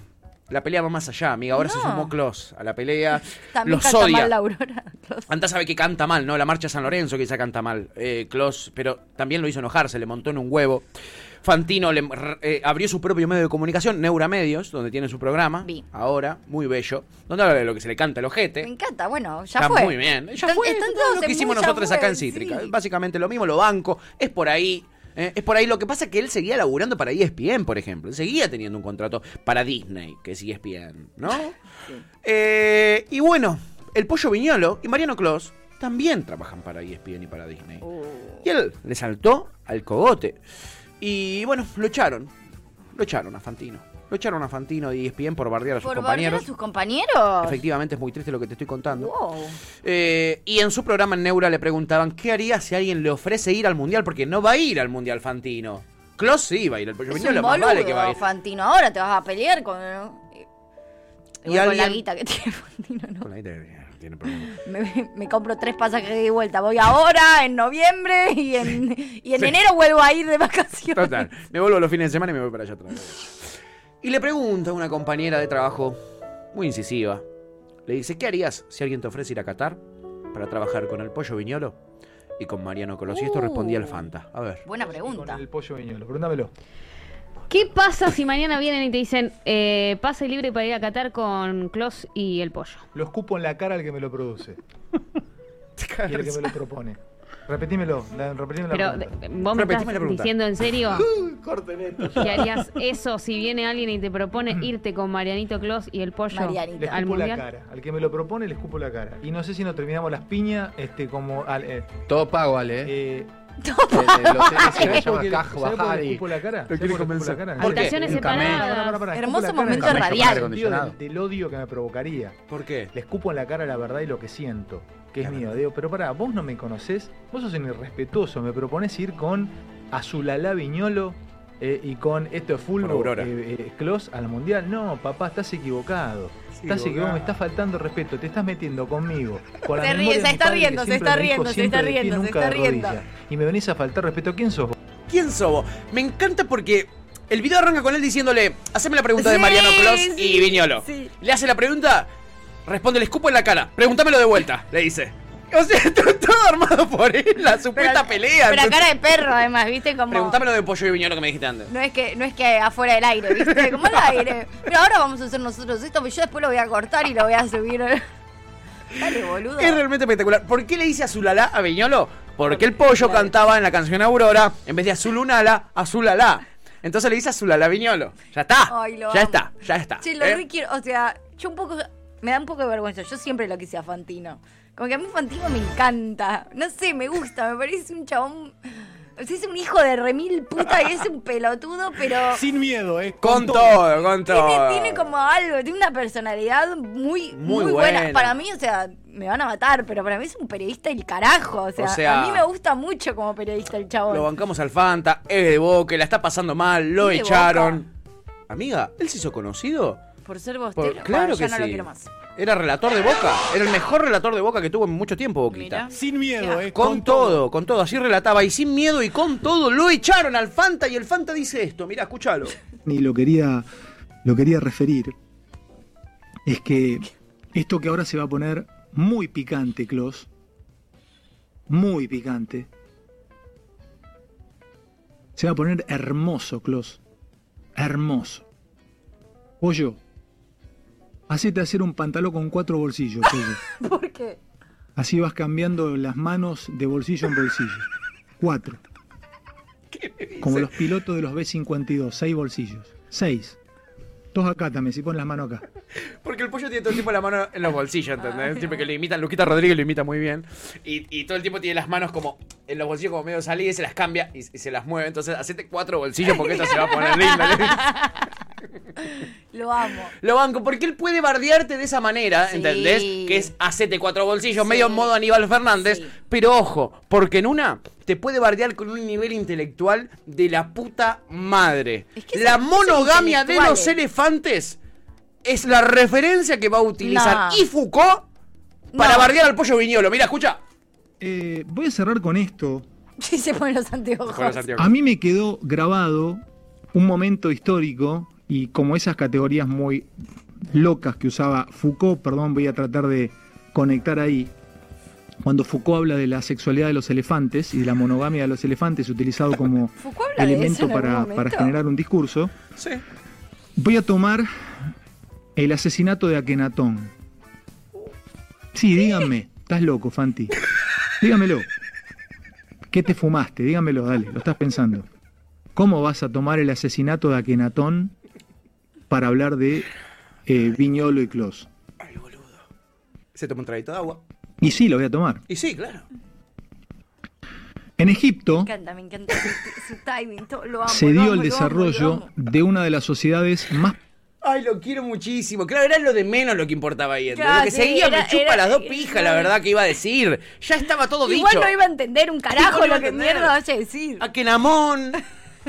la pelea va más allá, amiga. Ahora se sumó Clos a la pelea. También Los canta odia. mal la Aurora. Anda sabe que canta mal, ¿no? La marcha San Lorenzo quizá canta mal. Eh, Klos, pero también lo hizo enojar, se le montó en un huevo. Fantino le, eh, abrió su propio medio de comunicación, Neura Medios, donde tiene su programa. Vi. Ahora, muy bello. Donde habla de lo que se le canta el ojete. Me encanta, bueno, ya Está fue. muy bien. Ya Están- fue. están todo lo que hicimos nosotros acá en Cítrica. sí. Básicamente lo mismo, lo banco. Es por ahí. ¿eh? Es por ahí. Lo que pasa es que él seguía laburando para ESPN, por ejemplo. Seguía teniendo un contrato para Disney, que es ESPN, ¿no? Eh, y bueno, el Pollo Viñolo y Mariano Clos también trabajan para ESPN y para Disney. Y él le saltó al cogote. Y bueno, lo echaron. Lo echaron a Fantino. Lo echaron a Fantino E ESPN por bardear a sus ¿Por compañeros. a sus compañeros? Efectivamente, es muy triste lo que te estoy contando. Wow. Eh, y en su programa en Neura le preguntaban qué haría si alguien le ofrece ir al mundial, porque no va a ir al mundial Fantino. Klaus sí va a ir, Es viñolo un más vale que va a ir. Fantino. Ahora te vas a pelear con... Y con la guita que tiene Fantino, ¿no? Con la idea, tiene problema. Me, me compro tres pasajes de vuelta. Voy ahora, en noviembre, y en, y en Sí. enero vuelvo a ir de vacaciones. Total, me vuelvo los fines de semana y me voy para allá otra vez. Y le pregunta a una compañera de trabajo, muy incisiva, le dice, ¿qué harías si alguien te ofrece ir a Qatar para trabajar con el pollo viñolo y con Mariano Colos? Y esto Uh. respondía el Fanta. A ver. Buena pregunta. El pollo viñolo, pregúntamelo. ¿Qué pasa si mañana vienen y te dicen eh, pase libre para ir a Qatar con Klaus y el pollo? Lo escupo en la cara al que me lo produce. y el que me lo propone. Repetímelo, la, repetímelo Pero la de- pregunta. vos me estás diciendo en serio Corten esto. que harías eso si viene alguien y te propone irte con Marianito Klaus y el pollo Le al escupo la cara. Al que me lo propone le escupo la cara. Y no sé si nos terminamos las piñas, este, como. al- eh, Todo pago, Ale. eh, El ¿sabés que se por llama qué- Kaj ¿sabés por qué le Bajari. escupo la cara? Lo ¿Sabés quiere por qué le escupo convencer. Habitaciones separadas. Hermoso escupo la cara momento en el radial. del, odio que me provocaría. ¿Por qué? Le escupo en la cara la verdad y lo que siento, que es mío. Digo, pero pará, vos no me conocés, vos sos un irrespetuoso, me propones ir con Azulalá Viñolo eh, y con esto Fulbo, Aurora. eh, eh, Clos al Mundial. No, papá, estás equivocado. Estás equivocado. me estás faltando respeto, te estás metiendo conmigo. Con la Se ríe, se está riendo, se está dijo riendo, se está riendo, se está riendo. rodillas. Y me venís a faltar respeto. ¿Quién sos vos? ¿Quién sos vos? Me encanta porque el video arranca con él diciéndole, haceme la pregunta de Mariano Clos sí, y Viñolo. sí. Le hace la pregunta, responde, le escupo en la cara, pregúntamelo de vuelta, le dice. O sea, todo, todo armado por él, la supuesta pelea. Pero a entonces- cara de perro, además, ¿viste? Como... Pregúntamelo de pollo y Viñolo que me dijiste antes. No es que no es que afuera del aire, ¿viste? Como el aire. Pero ahora vamos a hacer nosotros esto, pero yo después lo voy a cortar y lo voy a subir. Dale, boludo. Es realmente espectacular. ¿Por qué le dice Azulala a Viñolo? Porque el pollo cantaba en la canción Aurora, en vez de Azulunala, Azulala. Entonces le dice Azulala a Viñolo. Ya está. Ay, lo ya amo. está, ya está. Sí, lo ¿eh? re quiero. O sea, yo un poco. Me da un poco de vergüenza. Yo siempre lo quise a Fantino. Como que a mí Fantino me encanta. No sé, me gusta. Me parece un chabón. O sea, es un hijo de remil puta y es un pelotudo, pero. Sin miedo, ¿eh? Con todo, con todo. Tiene, tiene como algo, tiene una personalidad muy, Muy muy, buena. buena. Para mí, o sea, me van a matar, pero para mí es un periodista del carajo. O sea, O sea, a mí me gusta mucho como periodista el chabón. Lo bancamos al Fanta, es de Boca, la está pasando mal, lo echaron. Amiga, ¿él se hizo conocido? Por ser vos, Por- claro ya que no lo sí. quiero más. Era relator de Boca, era el mejor relator de Boca que tuvo en mucho tiempo Boquita. Sin miedo, ¿eh? Con, todo, con todo, así relataba y sin miedo y con todo lo echaron al Fanta y el Fanta dice esto, mira, escúchalo. y lo quería, lo quería referir, es que esto que ahora se va a poner muy picante, Clos, muy picante. Se va a poner hermoso, Clos. Hermoso. Pollo. Hacete hacer un pantalón con cuatro bolsillos, pollo. ¿Por qué? Así vas cambiando las manos de bolsillo en bolsillo. Cuatro. Como los pilotos de los B-52, seis bolsillos. Seis. Dos acá también, si pones las manos acá. Porque el pollo tiene todo el tiempo la mano en los bolsillos, ¿entendés? Siempre que lo imitan, Luquita Rodríguez lo imita muy bien. Y, y todo el tiempo tiene las manos como en los bolsillos como medio salidas y se las cambia y, y se las mueve. Entonces, hacete cuatro bolsillos porque esto se va a poner lindo. Lo amo. Lo banco, porque él puede bardearte de esa manera, Sí. ¿entendés? Que es hacete cuatro bolsillos, medio en modo Aníbal Fernández. Pero ojo, porque en una te puede bardear con un nivel intelectual de la puta madre. que la monogamia de los intelectuales. elefantes es la referencia que va a utilizar No. y Foucault para No. bardear al pollo viñolo. Mira, escucha. Eh, voy a cerrar con esto. Sí, se ponen los anteojos. A mí me quedó grabado un momento histórico y como esas categorías muy locas que usaba Foucault, perdón, voy a tratar de conectar ahí. Cuando Foucault habla de la sexualidad de los elefantes y de la monogamia de los elefantes utilizado como elemento para, generar un discurso, Sí. voy a tomar el asesinato de Akenatón. Sí, díganme, estás loco, Fanti. Dígamelo. ¿Qué te fumaste? Dígamelo, dale, lo estás pensando. ¿Cómo vas a tomar el asesinato de Akenatón para hablar de eh, Viñolo y Clos? Se toma un traguito de agua. Y sí, lo voy a tomar. Y sí, claro. En Egipto Me encanta, me encanta su, su timing. todo, Lo amo. se dio el lo amo, lo desarrollo amo. de una de las sociedades más Ay, lo quiero muchísimo. Claro, era lo de menos lo que importaba ahí. Claro, lo que sí, seguía era- me chupa era- las dos pijas, la verdad que iba a decir. Ya estaba todo Igual dicho. no iba a entender un carajo No a lo que entender. mierda vaya a decir. Akenamón,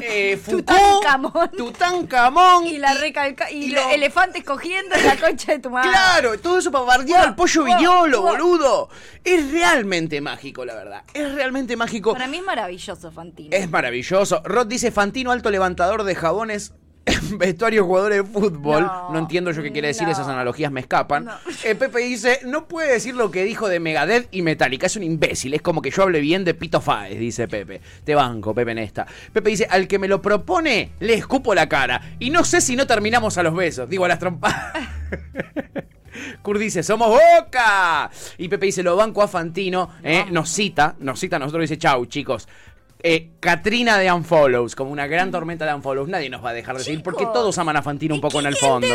eh, Foucault, Tutankamón. Tutankamón. Y la recalca y, y los lo- elefantes cogiendo en la concha de tu madre. Claro, todo eso para bardear al pollo viñolo, boludo. Es realmente mágico, la verdad. Es realmente mágico. Para mí es maravilloso, Fantino. Es maravilloso. Rod dice Fantino, alto levantador de jabones. Vestuario jugadores de fútbol. No, entiendo yo qué quiere decir, no. esas analogías me escapan. No. Eh, Pepe dice, no puede decir lo que dijo de Megadeth y Metallica, es un imbécil, es como que yo hable bien de Pito Faes, dice Pepe. Te banco, Pepe, en esta. Pepe dice, al que me lo propone, le escupo la cara. Y no sé si no terminamos a los besos, digo a las trompadas. Kurt dice, somos Boca. Y Pepe dice, lo banco a Fantino. eh, nos cita, nos cita a nosotros dice, chau, chicos. Eh, Katrina de Unfollows, como una gran tormenta de Unfollows. Nadie nos va a dejar de seguir porque todos aman a Fantino un poco en el fondo.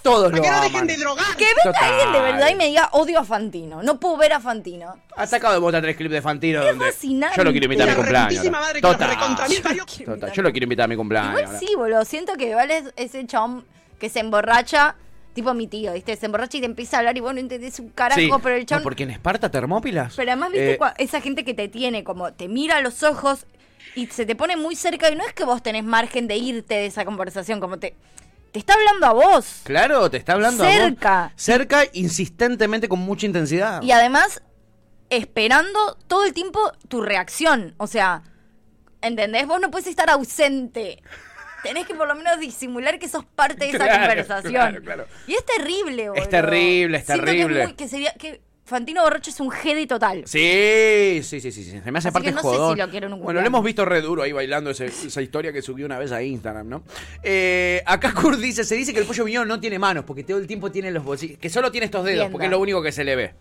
Todos lo aman. Que venga Total. alguien de verdad y me diga odio a Fantino. No puedo ver a Fantino. Ha sacado de bota tres clips de Fantino donde fascinante. yo lo quiero invitar a mi La cumpleaños. reputísima ahora. madre que lo Total. recontra mil parió. Total, Yo lo quiero invitar a mi cumpleaños. Igual sí, boludo. Siento que igual es ese chabón que se emborracha, tipo mi tío, ¿viste? Se emborracha y te empieza a hablar y vos no entendés un carajo, Sí. pero el No, chabón. porque en Esparta Termópilas. Pero además, ¿viste? eh, esa gente que te tiene, como te mira a los ojos y se te pone muy cerca y no es que vos tenés margen de irte de esa conversación, como te. Te está hablando a vos. Claro, te está hablando a vos. Cerca. Cerca, insistentemente, con mucha intensidad. Y además, esperando todo el tiempo tu reacción. O sea, ¿entendés? Vos no puedes estar ausente. Tenés que por lo menos disimular que sos parte de esa Claro, conversación. claro, claro. Y es terrible, boludo. Es terrible, es Siento que terrible. muy- Que, sería, que Fantino Borracho es un jedi total. Sí, sí, sí, sí, sí. Se me hace Así parte que no sé jodón. si lo quiero en un bueno, lo hemos visto re duro ahí bailando ese- esa historia que subió una vez a Instagram, ¿no? Eh, acá Kurt dice, se dice que el pollo viñón no tiene manos, porque todo el tiempo tiene los bolsillos, que solo tiene estos dedos, porque es lo único que se le ve.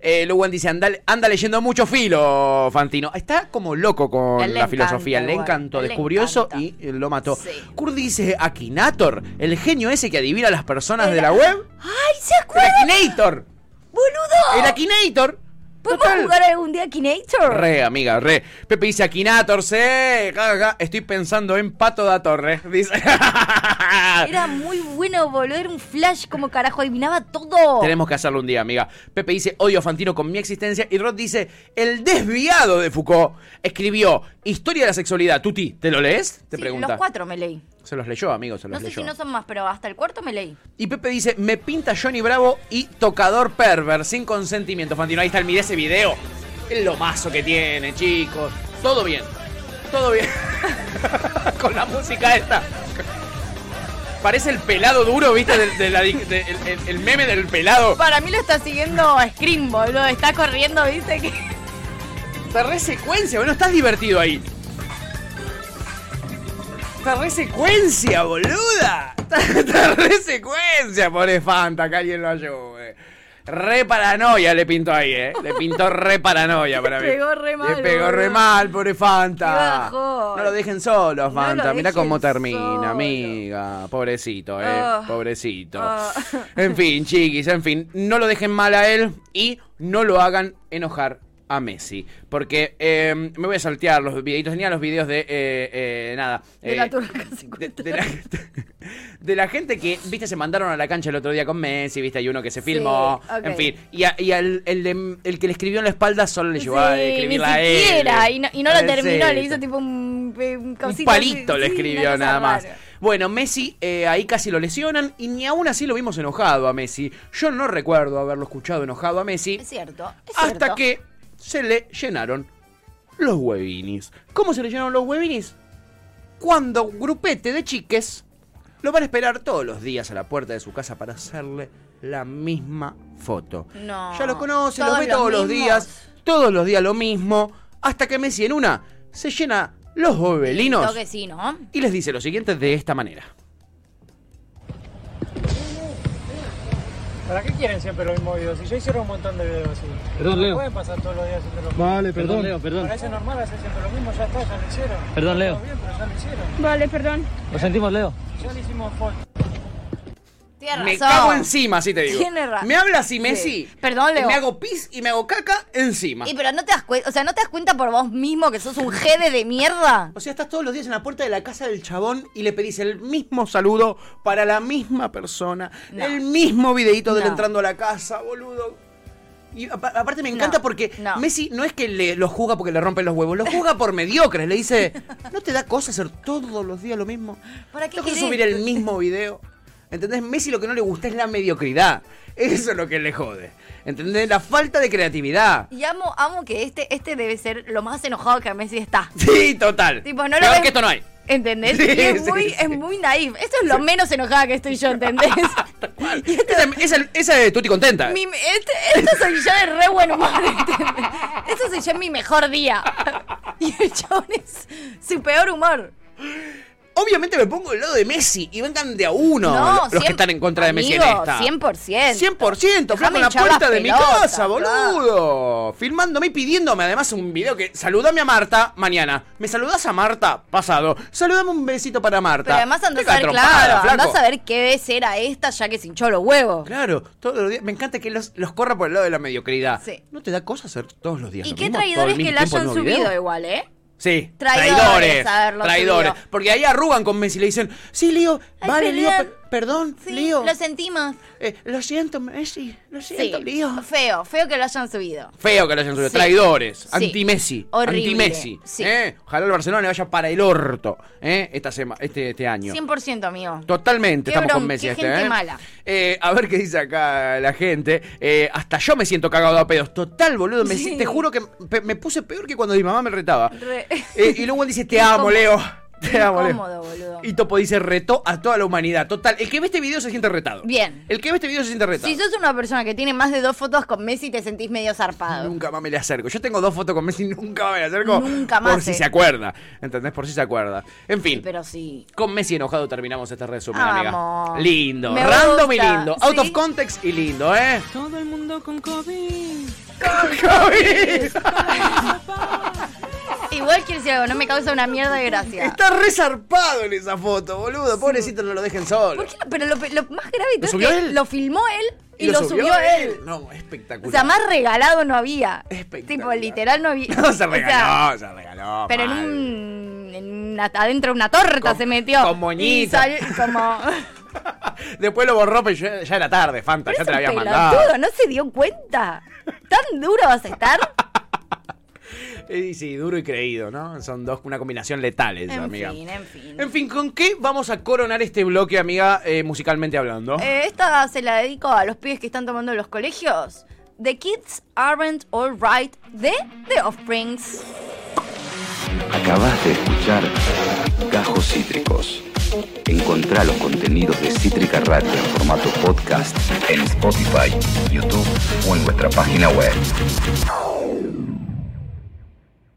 Eh, Luwan dice, anda, anda leyendo mucho filo, Fantino. Está como loco con la filosofía, le encantó, descubrió eso y eh, lo mató. Kurt dice, Akinator, el genio ese que adivina a las personas de la web. ¡Ay, se acuerda! Akinator. ¡Boludo! El Akinator. ¿Podemos jugar algún día a Kinator? Re, amiga, re. Pepe dice Akinator, ja, Estoy pensando en Pato da Torre. Dice. Era muy bueno, boludo. Era un flash como carajo. Adivinaba todo. Tenemos que hacerlo un día, amiga. Pepe dice, odio a Fantino con mi existencia. Y Rod dice, el desviado de Foucault escribió Historia de la sexualidad. Tuti, ¿te lo lees? Te Sí, pregunta. los cuatro me leí. Se los leyó, amigo, se los No sé leyó. si no son más, pero hasta el cuarto me leí. Y Pepe dice, me pinta Johnny Bravo y tocador perver sin consentimiento. Fantino, ahí está el mire ese video. Es lo mazo que tiene, chicos. Todo bien. Todo bien. Con la música esta. Parece el pelado duro, ¿viste? Del- de la di- de- el, el- el meme del pelado. Para mí lo está siguiendo Scream, boludo. Está corriendo, viste que. Está re secuencia, bueno, estás divertido ahí. Está re secuencia, boluda. Está, está re secuencia, pobre Fanta, que alguien lo ayude. Re paranoia le pintó ahí, eh. Le pintó re paranoia para mí. pegó re mal, Le pegó re mal, pobre Fanta. No lo dejen solo, No Fanta. Mira dejen cómo termina, solo. amiga. Pobrecito, eh. Ah. Pobrecito. Ah. En fin, chiquis, en fin, no lo dejen mal a él y no lo hagan enojar a Messi. Porque eh, me voy a saltear los videitos. Tenía los videos de. eh, eh, nada. De eh, la turca de, de la, de la gente que, viste, se mandaron a la cancha el otro día con Messi, viste, hay uno que se filmó, en fin. Y, a- y al, el, de- el que le escribió en la espalda solo le llevó a Sí, a él. siquiera. Y no, y no lo Eh, terminó, le hizo tipo un, un Un palito así, le escribió nada más. Bueno, Messi eh, ahí casi lo lesionan y ni aún así lo vimos enojado a Messi. Yo no recuerdo haberlo escuchado enojado a Messi Es cierto. Es hasta cierto. que se le llenaron los huevinis. ¿Cómo se le llenaron los huevinis? Cuando un grupete de chiques lo van a esperar todos los días a la puerta de su casa para hacerle la misma foto. No. Ya lo conocen, Todos los ve todos los días, todos los días lo mismo, hasta que Messi en una se llena los huevelinos Creo que sí, ¿no? y les dice lo siguiente de esta manera. ¿Para qué quieren siempre los mismos videos? Si ya hicieron un montón de videos así. Perdón, no Leo. pueden pasar todos los días haciendo lo mismo. Vale, perdón. Perdón, Leo, perdón. Parece normal hacer siempre lo mismo, ya está, ya lo hicieron. Perdón, Leo. Todo bien, pero ya lo hicieron. Vale, perdón. Lo sentimos, Leo. Ya le hicimos foto. Tiene Me razón. cago encima, así te digo. Tiene razón. Me habla así Sí. Messi. Perdón, y Leo. Me hago pis y me hago caca encima. Y pero no te das cuenta, o sea, ¿no te das cuenta por vos mismo que sos un jede de mierda? O sea, estás todos los días en la puerta de la casa del chabón y le pedís el mismo saludo para la misma persona. No. El mismo videito de él No. entrando a la casa, boludo. Y apa- aparte me encanta No, porque no. Messi no es que le, lo juzga porque le rompen los huevos, lo juzga por mediocres. Le dice, ¿no te da cosa hacer todos los días lo mismo? ¿Para qué ¿No querés querés? subir el mismo video? ¿Entendés? Messi lo que no le gusta es la mediocridad. Eso es lo que le jode. ¿Entendés? La falta de creatividad. Y amo, amo que este, este debe ser lo más enojado que Messi está. Sí, total. Tipo, no lo Peor ves- que esto no hay. ¿Entendés? Sí, y es sí, muy, sí. es muy naif. Esto es lo menos enojada que estoy yo, ¿entendés? Esa, esa, esa de Tutti contenta. Mi- este, esto soy yo de re buen humor, ¿entendés? Esto soy yo en mi mejor día. Y el chabón es su peor humor. Obviamente me pongo del lado de Messi y vengan de a uno No, los que están en contra de Messi en esta. 100%. 100%, flaco en la puerta de mi casa, boludo. Filmándome y pidiéndome además un video que saludame a Marta mañana. ¿Me saludás a Marta? Pasado. Saludame un besito para Marta. Pero además andás a ver, claro, flaco. andás a ver qué vez era esta ya que se hinchó los huevos. Claro, todos los días. Me encanta que los, los corra por el lado de la mediocridad. Sí. ¿No te da cosa hacer todos los días Y lo qué traidores que el hayan video? subido igual, ¿eh? Sí, Traidores, traidores. Traidores. Porque ahí arrugan con Messi y le dicen, sí, Lío, vale, Lío, perdón. per- perdón, Sí, Lío. lo sentimos. Eh, lo siento, Messi, lo siento, Sí, Lío. feo, feo que lo hayan subido. Feo que lo hayan subido. Sí. Traidores. Sí. Anti-Messi. Horrible. Anti-Messi. Sí. ¿eh? Ojalá el Barcelona le vaya para el orto ¿eh? esta sema- este, este año. 100%, amigo. Totalmente Qué estamos con Messi qué este, gente ¿eh? mala. Eh, a ver qué dice acá la gente. Eh, hasta yo me siento cagado a pedos. Total, boludo. Me, Sí. Te juro que me puse peor que cuando mi mamá me retaba. Re- Eh, y luego él dice, te amo. Leo. Te amo, incómodo, boludo. Y Topo dice, retó a toda la humanidad. Total, el que ve este video se siente retado. Bien. El que ve este video se siente retado. Si sos una persona que tiene más de dos fotos con Messi, te sentís medio zarpado. Nunca más me le acerco. Yo tengo dos fotos con Messi, nunca más me le acerco. Nunca más, Por si eh. se acuerda. ¿Entendés? Por si se acuerda. En fin. Pero sí. Con Messi enojado terminamos este resumen, Vamos. amiga. Lindo. Me Random y lindo. Out sí. of context y lindo, ¿eh? Todo el mundo con COVID. Igual quiero decir algo, no me causa una mierda de gracia. Está resarpado en esa foto, boludo. Pobrecito, no lo dejen solo. ¿Por qué no? Pero lo, lo más grave de ¿Lo todo subió es que él? lo filmó él y, lo, subió, él. No, espectacular. O sea, más regalado no había. Tipo, literal no había. No, se O sea, regaló, se regaló. pero en un. en una- adentro de una torta se metió. con moñito. Y salió como. Después lo borró, pero ya, ya era tarde, Fanta. ya te la había mandado. pelotudo, no se dio cuenta. ¿Tan duro vas a estar? Eh, sí, duro y creído, ¿no? Son dos, una combinación letal esa, En amiga. fin, en fin. En fin, ¿con qué vamos a coronar este bloque, amiga, eh, musicalmente hablando? Eh, esta se la dedico a los pibes que están tomando en los colegios. The Kids Aren't Alright de The Offsprings. Acabas de escuchar Gajos Cítricos. Encontrá los contenidos de Cítrica Radio en formato podcast en Spotify, YouTube o en nuestra página web.